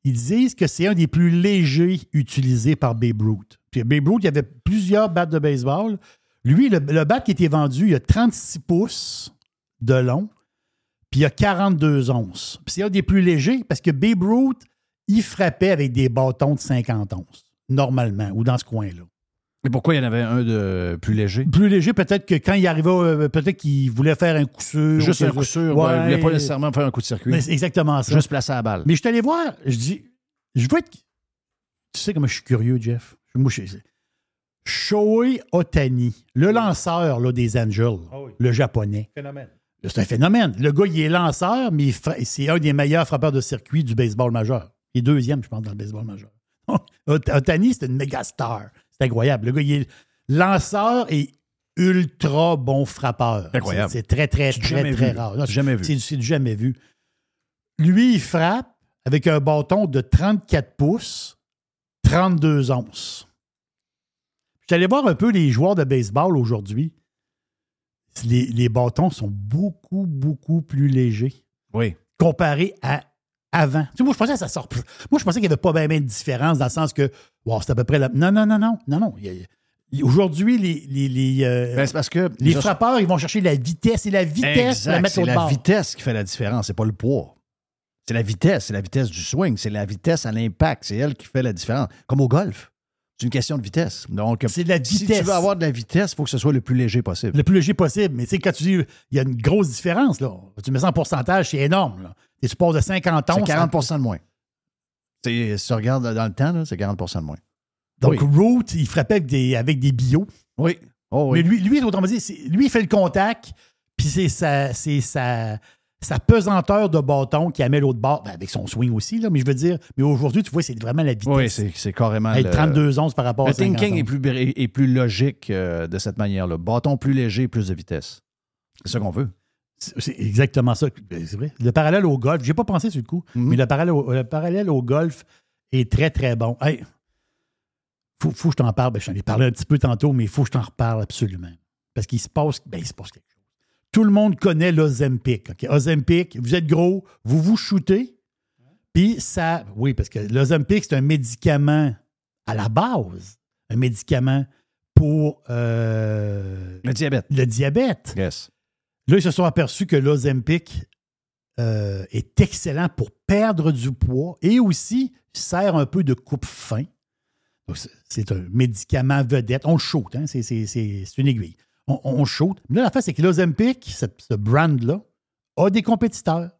ils disent que c'est un des plus légers utilisés par Babe Ruth. Puis Babe Ruth, il y avait plusieurs battes de baseball. Lui, le, le bat qui était vendu, il a 36 pouces de long, puis il a 42 onces. Puis c'est un des plus légers parce que Babe Ruth, il frappait avec des bâtons de 50 onces, normalement, ou dans ce coin-là. Et pourquoi il y en avait un de plus léger? Plus léger, peut-être que quand il arrivait, euh, peut-être qu'il voulait faire un coup sûr. Juste un coup sûr. ouais, il ne voulait pas nécessairement faire un coup de circuit. Mais c'est exactement ça. Juste placer la balle. Mais je suis allé voir, je dis, je veux être. Tu sais comment je suis curieux, Jeff? Moi, je sais. Shohei Otani, le lanceur là, des Angels, Ah oui. le japonais. Phénomène. C'est un phénomène. Le gars, il est lanceur, mais c'est un des meilleurs frappeurs de circuit du baseball majeur. Il est deuxième, je pense, dans le baseball majeur. Ot- Otani, c'est une méga star. C'est incroyable. Le gars, il est lanceur et ultra bon frappeur. Incroyable. C'est très, très, très, très vu. rare. Non, Jamais vu. C'est c'est du jamais vu. Lui, il frappe avec un bâton de 34 pouces, 32 onces. Allé voir un peu les joueurs de baseball aujourd'hui. Les, les bâtons sont beaucoup, beaucoup plus légers Oui. comparé à avant. Tu sais, moi, je pensais que ça sort. Moi, je pensais qu'il n'y avait pas bien de différence dans le sens que, wow, c'est à peu près la. Non, non, non, non, non, non. Aujourd'hui, les, les, les, euh, Ben, c'est parce que les frappeurs, ils vont chercher la vitesse et la vitesse pour la Exact, mettre c'est au la bord. vitesse qui fait la différence, c'est pas le poids. C'est la vitesse, c'est la vitesse du swing, c'est la vitesse à l'impact, c'est elle qui fait la différence. Comme au golf, c'est une question de vitesse. Donc, C'est de la si vitesse. tu veux avoir de la vitesse, il faut que ce soit le plus léger possible. Le plus léger possible. Mais tu sais, quand tu dis, il y a une grosse différence, là. Tu mets ça en pourcentage, c'est énorme, là. Et tu passes de 50 C'est onces. 40% de moins. C'est- Si tu regardes dans le temps, c'est 40% de moins. Donc, Oui. Root, il frappait avec des, avec des bio. Oui. Oh, oui. Mais lui, lui, autrement dit, c'est- lui, il fait le contact, puis c'est sa, c'est sa, sa pesanteur de bâton qui amène l'autre bord, ben, avec son swing aussi, là, mais je veux dire, mais aujourd'hui, tu vois, c'est vraiment la vitesse. Oui, c'est c'est carrément. Hey, le- 32 onces par rapport Le à 50 thinking est plus, est plus logique euh, de cette manière-là. Bâton plus léger, plus de vitesse. C'est ça qu'on veut. C'est exactement ça. Ben, C'est vrai. Le parallèle au golf, j'ai pas pensé sur le coup, Mhm. mais le parallèle, au, le parallèle au golf est très, très bon. Hey, faut, faut que je t'en parle. Ben, je t'en ai parlé un petit peu tantôt, mais il faut que je t'en reparle absolument. Parce qu'il se passe, ben, il se passe quelque chose. Tout le monde connaît l'Ozempic. Ozempic, vous êtes gros, vous vous shootez, puis ça. Oui, parce que l'Ozempic, c'est un médicament à la base, un médicament pour euh, Le diabète. le diabète. Yes. Là, ils se sont aperçus que l'Ozempic euh, est excellent pour perdre du poids et aussi sert un peu de coupe-fin. C'est- un médicament vedette. On le shoot, hein? c'est une aiguille. On, on shoot. Mais là, la c'est que l'Ozempic, ce, brand-là, a des compétiteurs.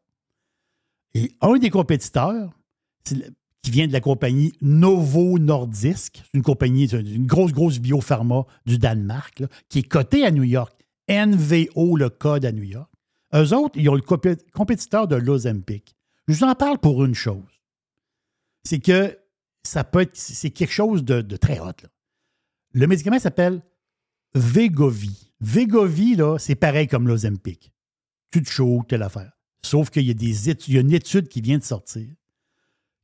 Et un des compétiteurs, qui vient de la compagnie Novo Nordisk, une compagnie, une grosse, grosse biopharma du Danemark, qui est cotée à New York. NVO, le code à New York. Eux autres, ils ont le compé- compétiteur de l'Ozempic. Je vous en parle pour une chose. C'est que ça peut être, c'est quelque chose de, très hot. Le médicament s'appelle Vegovi. Vegovi, là, c'est pareil comme l'Ozempic. Tu te chaudes, telle affaire. Sauf qu'il y a des études, il une étude qui vient de sortir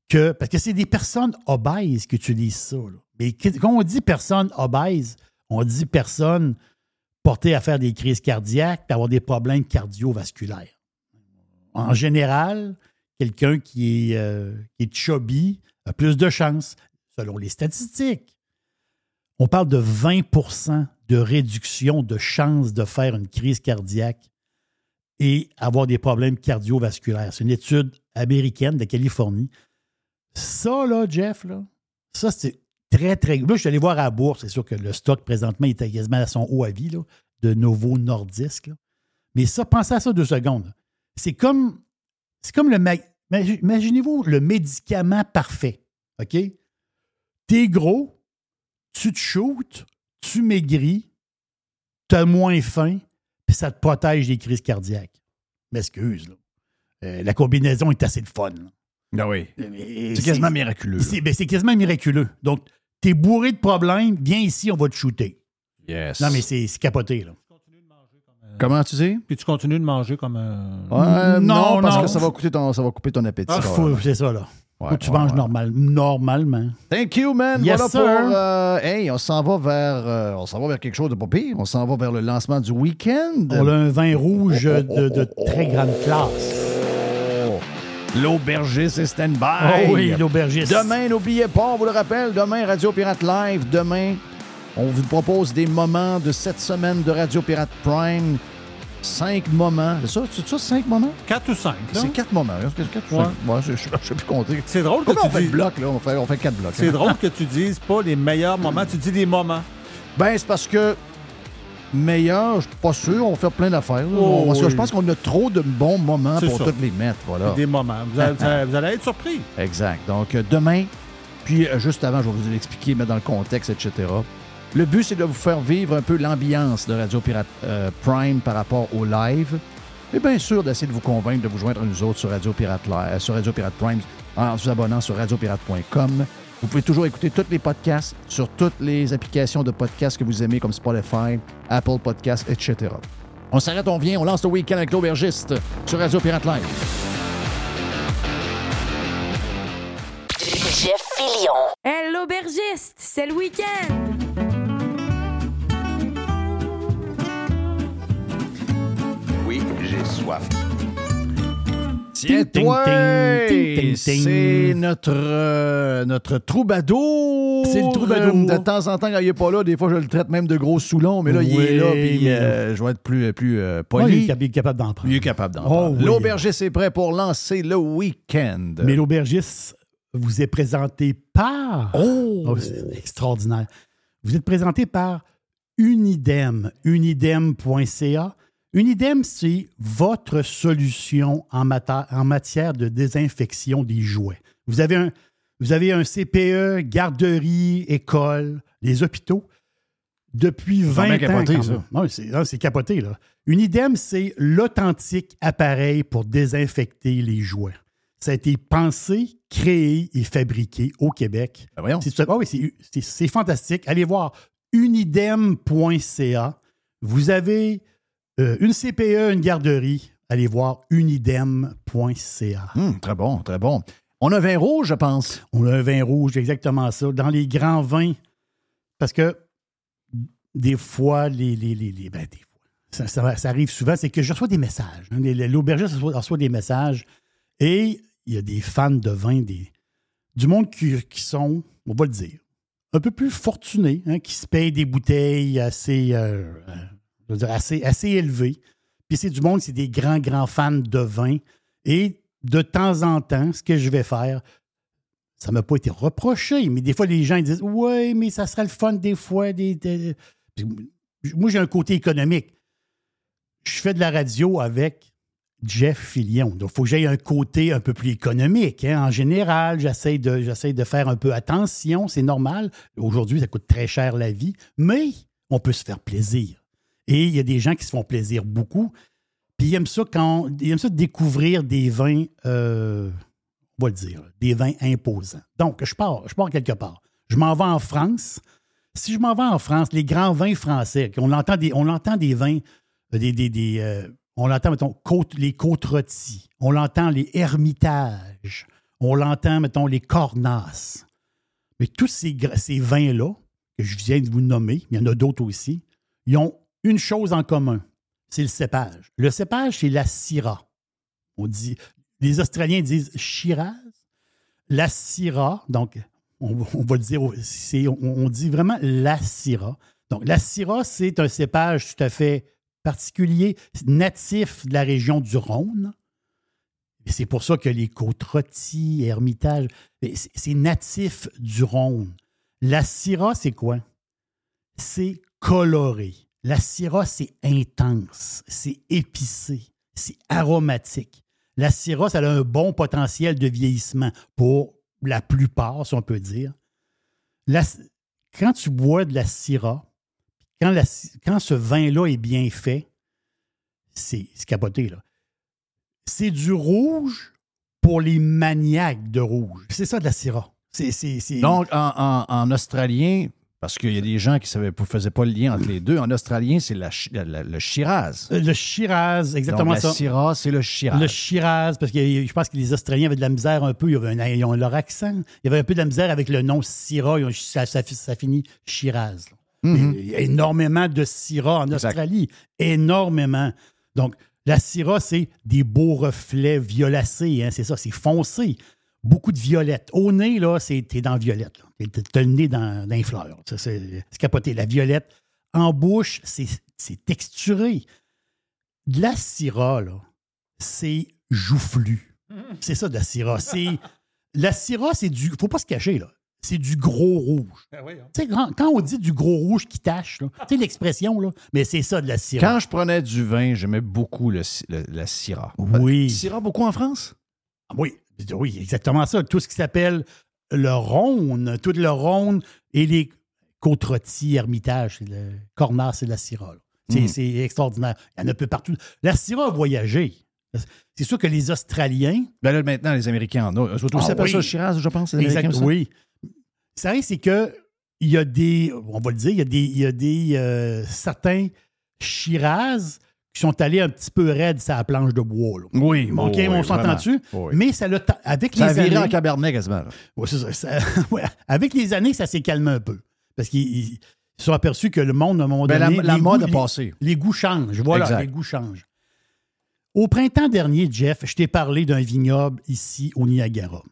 que, parce que c'est des personnes obèses qui utilisent ça. Mais quand on dit personnes obèses, on dit personnes portées à faire des crises cardiaques et avoir des problèmes cardiovasculaires. En général, quelqu'un qui est, euh, qui est chubby a plus de chances, selon les statistiques. On parle de 20% de réduction de chances de faire une crise cardiaque et avoir des problèmes cardiovasculaires. C'est une étude américaine de Californie. Ça, là, Jeff, là, ça, c'est très, très. Là, je suis allé voir à la bourse. C'est sûr que le stock, présentement, est quasiment à son haut avis, là, de Novo Nordisk. Mais ça, pensez à ça deux secondes. C'est comme. C'est comme le. ma- imagi- Imaginez-vous le médicament parfait. OK? T'es gros, tu te shootes, tu maigris, t'as moins faim, puis ça te protège des crises cardiaques. M'excuse, là. Euh, la combinaison est assez de fun. là. Ah oui. Et C'est quasiment miraculeux. C'est ben, c'est quasiment miraculeux. Donc, t'es bourré de problèmes, viens ici, on va te shooter. Yes. Non, mais c'est capoté, là. Comment tu dis? Puis tu continues de manger comme un. Ouais, non, Non, parce non. que ça va, coûter ton, ça va couper ton appétit. Ah, c'est ça, là. Ouais, que tu ouais, manges ouais. normal, normalement. Thank you, man. Yes, voilà sir. pour. euh, hey, on s'en va vers. euh, on s'en va vers quelque chose de pas pire. On s'en va vers le lancement du week-end. On a un vin rouge Oh, de, de très grande classe. Oh, L'aubergiste est stand-by. Oh oui, l'aubergiste. Demain, n'oubliez pas, on vous le rappelle, demain, Radio Pirate Live. Demain, on vous propose des moments de cette semaine de Radio Pirate Prime. Cinq moments. C'est ça? C'est ça, cinq moments? Quatre ou cinq. C'est quatre moments. quatre ou Ouais. cinq? Ouais, je ne sais plus compter. C'est drôle que Comment tu on fait dis- le bloc, là? On fait, on fait quatre blocs. C'est hein? drôle que tu dises pas les meilleurs moments, tu dis des moments. Ben, c'est parce que meilleur, je suis pas sûr. On fait plein d'affaires. Oh, Parce que. Je pense qu'on a trop de bons moments pour tous les mettre. Voilà. Des moments. Vous allez, vous allez- vous allez être surpris. Exact. Donc, euh, demain, puis euh, juste avant, je vais vous l'expliquer, mettre dans le contexte, etc. Le but, c'est de vous faire vivre un peu l'ambiance de Radio Pirate euh, Prime par rapport au live. Et bien sûr, d'essayer de vous convaincre de vous joindre à nous autres sur Radio Pirate, Live- euh, sur Radio Pirate Prime en vous abonnant sur radiopirate.com. Vous pouvez toujours écouter tous les podcasts sur toutes les applications de podcasts que vous aimez, comme Spotify, Apple Podcasts, etc. On s'arrête, on vient, on lance le week-end avec l'aubergiste sur Radio Pirate Live. Jeff Fillion. Hey, l'aubergiste, c'est le week-end. Oui, j'ai soif. Tiens-toi! ting, ting, ting, ting. C'est notre, euh, notre troubadour. C'est le troubadour. De temps en temps, quand il n'est pas là, des fois, je le traite même de gros soulon, mais là, il est là, puis euh, je vais être plus, plus euh, Ouais, poli. il est cap- il est capable d'en prendre. Il est capable d'en Oh, prendre. oui. L'aubergiste est prêt pour lancer le week-end. Mais l'aubergiste vous est présenté par. Oh! c'est extraordinaire. Vous êtes présenté par Unidem, unidem.ca. Unidem, c'est votre solution en, mata- en matière de désinfection des jouets. Vous avez un, vous avez un CPE, garderie, école, les hôpitaux. Depuis C'est 20 bien ans. capoté, quand ça. Ouais, c'est ah, c'est capoté, là. Unidem, c'est l'authentique appareil pour désinfecter les jouets. Ça a été pensé, créé et fabriqué au Québec. C'est ah oui, c'est- c'est c'est fantastique. Allez voir unidem.ca. Vous avez euh, une CPE, une garderie. Allez voir unidem.ca. Hum, très bon, très bon. On a vin rouge, je pense. On a un vin rouge, exactement ça. Dans les grands vins, parce que des fois, les, les, les, les- ben, des fois, ça, ça- ça arrive souvent, c'est que je reçois des messages. hein. L'aubergiste reçoit, reçoit des messages et il y a des fans de vin, des, du monde qui, qui sont, on va le dire, un peu plus fortunés, hein, qui se payent des bouteilles assez, euh, euh, je veux dire, assez, élevées. Puis c'est du monde, c'est des grands, grands fans de vin. Et de temps en temps, ce que je vais faire, ça ne m'a pas été reproché, mais des fois, les gens disent Ouais, mais ça serait le fun des fois. Des, Moi, j'ai un côté économique. Je fais de la radio avec Jeff Fillion. Donc, il faut que j'aie un côté un peu plus économique. hein. En général, j'essaie de, j'essaie de faire un peu attention, c'est normal. Aujourd'hui, ça coûte très cher la vie, mais on peut se faire plaisir. Et il y a des gens qui se font plaisir beaucoup. Puis ils aiment ça quand ils aiment ça découvrir des vins, euh, on va le dire, des vins imposants. Donc, je pars, je pars quelque part. Je m'en vais en France. Si je m'en vais en France, les grands vins français, on entend des, on entend des vins, euh, des, des, des, euh, on l'entend, mettons, les côtes on l'entend les ermitages, on l'entend, mettons, les cornasses. Mais tous ces, ces vins-là, que je viens de vous nommer, il y en a d'autres aussi, ils ont une chose en commun, c'est le cépage. Le cépage, c'est la Syrah. On dit, les Australiens disent Shiraz. La Syrah, donc, on, va le dire, on, on dit vraiment la Syrah. Donc, la Syrah, c'est un cépage tout à fait particulier, natif de la région du Rhône. C'est pour ça que les côtes rôties, Hermitage, c'est natif du Rhône. La Syrah, c'est quoi? C'est coloré. La Syrah, c'est intense, c'est épicé, c'est aromatique. La Syrah, ça a un bon potentiel de vieillissement pour la plupart, si on peut dire. Quand tu bois de la Syrah, quand, ce vin-là est bien fait, c'est capoté, là. C'est du rouge pour les maniaques de rouge. C'est ça de la Syrah. Donc, en australien, parce qu'il y a des gens qui ne faisaient pas le lien entre les deux, en australien, c'est la, la- le Shiraz. Euh, Le Shiraz, exactement Donc, ça. La Syrah, c'est le Shiraz. Le Shiraz, parce que je pense que les Australiens avaient de la misère un peu, ils, avaient un- ils ont leur accent. Il y avait un peu de la misère avec le nom Syrah, ont- ça, ça- ça finit Shiraz. Mhm. Il y a énormément de Syrah en Exact. Australie. Énormément. Donc, la Syrah, c'est des beaux reflets violacés, hein, c'est ça, c'est foncé. Beaucoup de violette. Au nez, là, c'est t'es dans violette. T'as le nez dans, dans les fleurs. Ça, C'est capoté. La violette. En bouche, c'est c'est texturé. De la Syrah, là, c'est joufflu. C'est ça, de la Syrah. C'est... La Syrah, c'est du... faut pas se cacher, là. C'est du gros rouge. Ben Tu sais, quand, quand on dit du gros rouge qui tache, là, tu sais l'expression, là, mais c'est ça de la Syrah. Quand je prenais du vin, j'aimais beaucoup le- la Syrah. Oui. Syrah beaucoup en France? Oui, oui, exactement ça. Tout ce qui s'appelle le Rhône, tout le Rhône et les côtes rôties, Hermitage, le Cornas, c'est de la Syrah. C'est Mm. c'est extraordinaire. Il y en a un peu partout. La Syrah a voyagé. C'est sûr que les Australiens. Ben là, maintenant, les Américains en ont. Surtout, Ah ça oui. ça Shiraz, je pense. les Exact, ça? oui. Ça arrive, c'est que il y a des, on va le dire, il y a des, il y a des euh, certains Shiraz qui sont allés un petit peu raides sur la planche de bois. là. Oui, OK, oui, on s'entend-tu? vraiment. Oui. Mais ça l'a avec Ça a les viré années. en cabernet quasiment. Ouais, c'est ça, ça- ouais. Avec les années, ça s'est calmé un peu. Parce qu'ils ils se sont aperçus que le monde, à un moment Ben, la- donné. la les mode goûts- a les- passé. Les goûts changent. Voilà, Exact. les goûts changent. Au printemps dernier, Jeff, je t'ai parlé d'un vignoble ici au Niagara.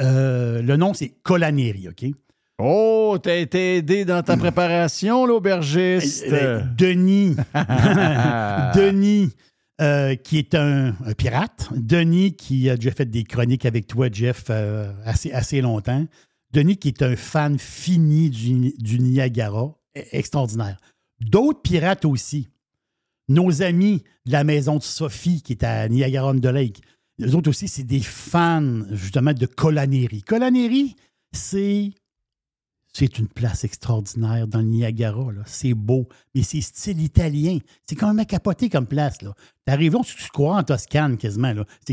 Euh, le nom, c'est Colaneri, OK? Oh, t'as été aidé dans ta préparation, l'aubergiste. Euh, Denis, Denis, euh, qui est un, un pirate. Denis, qui a déjà fait des chroniques avec toi, Jeff, euh, assez, assez longtemps. Denis, qui est un fan fini du, du Niagara. E- Extraordinaire. D'autres pirates aussi. Nos amis de la maison de Sophie, qui est à Niagara-on-the-Lake. Les autres aussi, c'est des fans, justement, de Colaneri. Colaneri, c'est c'est une place extraordinaire dans le Niagara. C'est beau, mais c'est style italien. C'est quand même capoté comme place. T'arrives là, tu te crois en Toscane quasiment.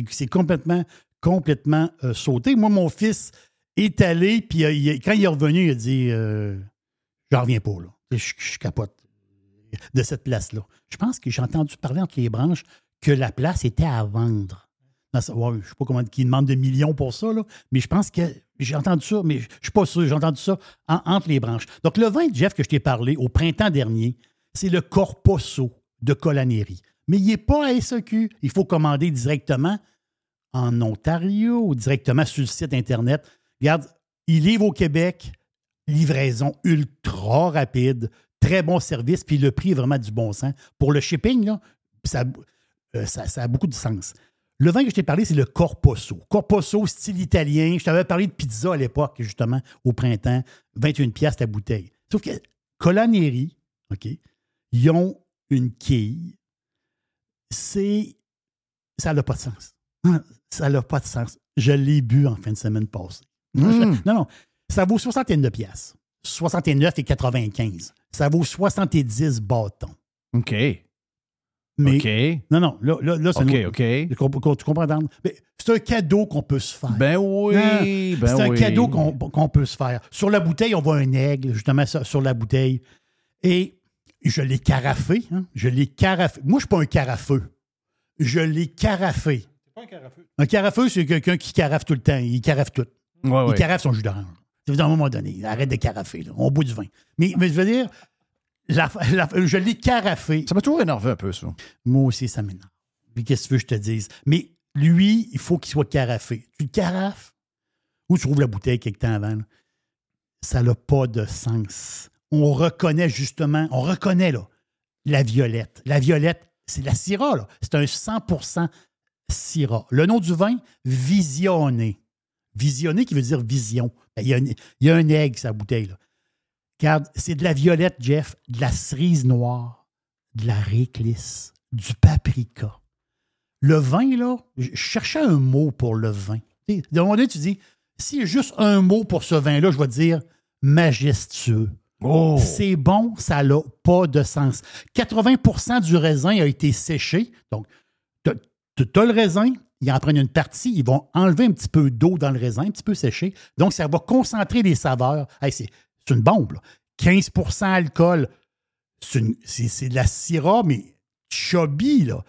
C'est, complètement, complètement euh, sauté. Moi, mon fils est allé, puis euh, quand il est revenu, il a dit euh, J'en reviens pas. Là. Je, capote de cette place-là. Je pense que j'ai entendu parler entre les branches que la place était à vendre. Je ne sais pas comment qui demande de millions pour ça, mais je pense que j'ai entendu ça, mais je ne suis pas sûr. J'ai entendu ça en- entre les branches. Donc, le vin, Jeff, que je t'ai parlé au printemps dernier, c'est le Corposo de Colaneri. Mais il n'est pas à SEQ. Il faut commander directement en Ontario ou directement sur le site Internet. Regarde, il livre au Québec, livraison ultra rapide, très bon service, puis le prix est vraiment du bon sens. Pour le shipping, là, ça, euh, a beaucoup de sens. Le vin que je t'ai parlé, c'est le Corposo. Corposo, style italien. Je t'avais parlé de pizza à l'époque, justement, au printemps. 21 piastres la bouteille. Sauf que Colaneri, OK, ils ont une quille. C'est... Ça n'a pas de sens. Ça n'a pas de sens. Je l'ai bu en fin de semaine passée. Mm. Non, non. Ça vaut 69 piastres. 69 et 95. Ça vaut 70 bâtons. OK. Mais, OK. Non, non, là, là, là, c'est OK, nous- OK. Tu comprends- tu comprends, Dan? Mais C'est un cadeau qu'on peut se faire. Ben oui, Hein? ben c'est un oui. cadeau qu'on qu'on peut se faire. Sur la bouteille, on voit un aigle, justement, sur sur la bouteille. Et je l'ai carafé. hein? Je l'ai carafé. Moi, je ne suis pas un carafeux. Je l'ai carafé. Un carafeux, c'est quelqu'un qui carafe tout le temps. Il carafe tout. Ouais, il ouais. carafe son jus d'orange. C'est à un moment donné. Arrête de carafer. là. On boit du vin. Mais, mais je veux dire, la- la- je l'ai carafé. Ça m'a toujours énervé un peu, ça. Moi aussi, ça m'énerve. Puis qu'est-ce que tu veux que je te dise? Mais lui, il faut qu'il soit carafé. Tu le carafes ou tu trouves la bouteille quelque temps avant. là. Ça n'a pas de sens. On reconnaît justement, on reconnaît là, la violette. La violette, c'est la Syrah. là. C'est un 100% Syrah. Le nom du vin, Visionné. Visionné qui veut dire vision. Ben, Il y a un, il y a un aigle, sa bouteille. Là. Regarde, c'est de la violette, Jeff, de la cerise noire, de la réclisse, du paprika. Le vin, là, je cherchais un mot pour le vin. De un moment donné, tu dis, s'il y a juste un mot pour ce vin-là, je vais dire majestueux. C'est bon, ça n'a pas de sens. 80% du raisin a été séché. Donc, tu as le raisin, ils en prennent une partie, ils vont enlever un petit peu d'eau dans le raisin, un petit peu séché. Donc, ça va concentrer les saveurs. Hey, c'est une bombe. là. 15% alcool. C'est de la syrah, mais chubby, là.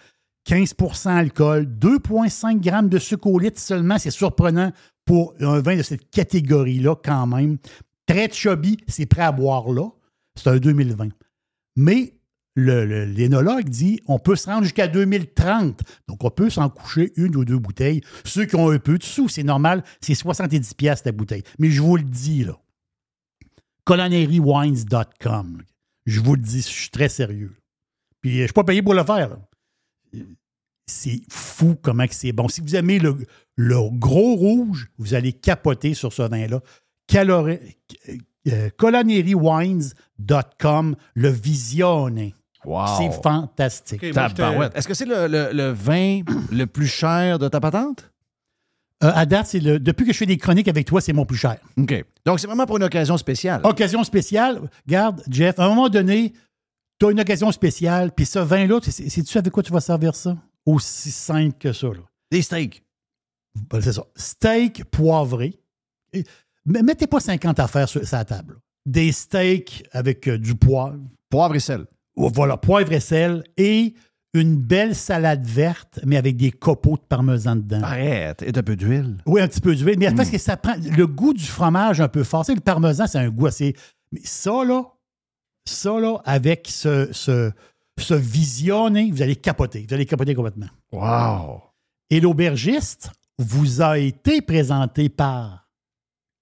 15% alcool, 2,5 grammes de sucre au litre seulement. C'est surprenant pour un vin de cette catégorie-là, quand même. Très chubby, c'est prêt à boire là. C'est un 2020. Mais l'énologue dit on peut se rendre jusqu'à 2030. Donc, on peut s'en coucher une ou deux bouteilles. Ceux qui ont un peu de sous, c'est normal, c'est 70$ piastres la bouteille. Mais je vous le dis, là, colonerywines.com. Je vous le dis, je suis très sérieux. Puis, je ne suis pas payé pour le faire. C'est fou comment que c'est bon. Si vous aimez le, le gros rouge, vous allez capoter sur ce vin-là. Calori- euh, colonerywines.com, le visionner. Wow. C'est fantastique. Est-ce que c'est le, le- le vin le plus cher de ta patente? Euh, à date, c'est le, depuis que je fais des chroniques avec toi, c'est mon plus cher. OK. Donc, c'est vraiment pour une occasion spéciale. Occasion spéciale. Garde, Jeff, à un moment donné, tu as une occasion spéciale, puis ce vin-là, tu sais- sais-tu avec quoi tu vas servir ça? Aussi simple que ça. Là. Des steaks. Ben, c'est ça. Steak poivré. Et Mais mettez pas 50 affaires sur, sur la table. là. Des steaks avec euh, du poivre. Poivre et sel. Voilà, poivre et sel. Et une belle salade verte, mais avec des copeaux de parmesan dedans. Arrête. Et un peu d'huile. Oui, un petit peu d'huile. Mais parce Mm. que ça prend le goût du fromage un peu fort. Tu sais, le parmesan, c'est un goût assez. Mais ça, là, ça, là, avec ce, ce, ce visionné, vous allez capoter. Vous allez capoter complètement. Wow. Et l'aubergiste vous a été présenté par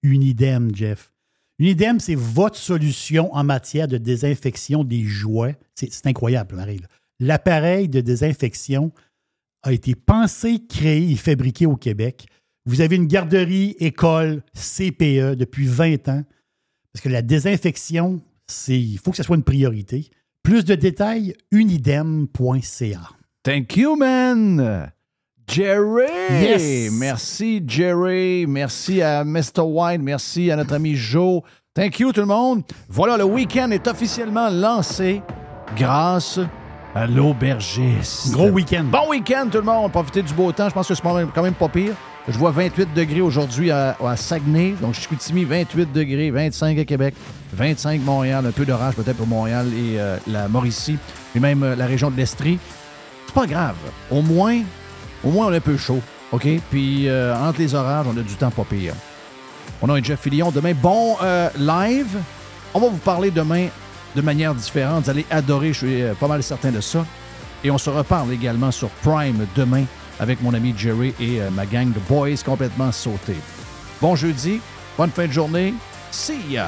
Unidem, Jeff. Unidem, c'est votre solution en matière de désinfection des jouets. C'est c'est incroyable, pareil. là. L'appareil de désinfection a été pensé, créé et fabriqué au Québec. Vous avez une garderie, école, CPE depuis 20 ans. Parce que la désinfection, c'est il faut que ce soit une priorité. Plus de détails, unidem.ca. Thank you, man. Jerry! Yes. Merci, Jerry. Merci à Mr. White. Merci à notre ami Joe. Thank you, tout le monde. Voilà, le week-end est officiellement lancé grâce à l'aubergiste. Gros week-end. Bon week-end, tout le monde. Profitez du beau temps. Je pense que c'est quand même pas pire. Je vois 28 degrés aujourd'hui à, à Saguenay. Donc, je suis 28 degrés, 25 à Québec, 25 Montréal, un peu d'orage peut-être pour Montréal et euh, la Mauricie, et même euh, la région de l'Estrie. C'est pas grave. Au moins, au moins, on est un peu chaud. OK? Puis, euh, entre les orages, on a du temps pas pire. On a un Jeff Fillion demain. Bon live. On va vous parler demain de manière différente. Vous allez adorer, je suis euh, pas mal certain de ça. Et on se reparle également sur Prime demain avec mon ami Jerry et euh, ma gang de boys complètement sautés. Bon jeudi, bonne fin de journée. See ya!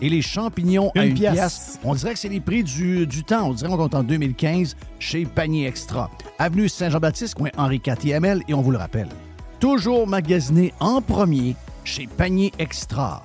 Et les champignons à Une 1 pièce. pièce. On dirait que c'est les prix du, du temps. On dirait qu'on compte en 2015 chez Panier Extra. Avenue Saint-Jean-Baptiste, coin Henri IV Et on vous le rappelle, toujours magasiné en premier chez Panier Extra.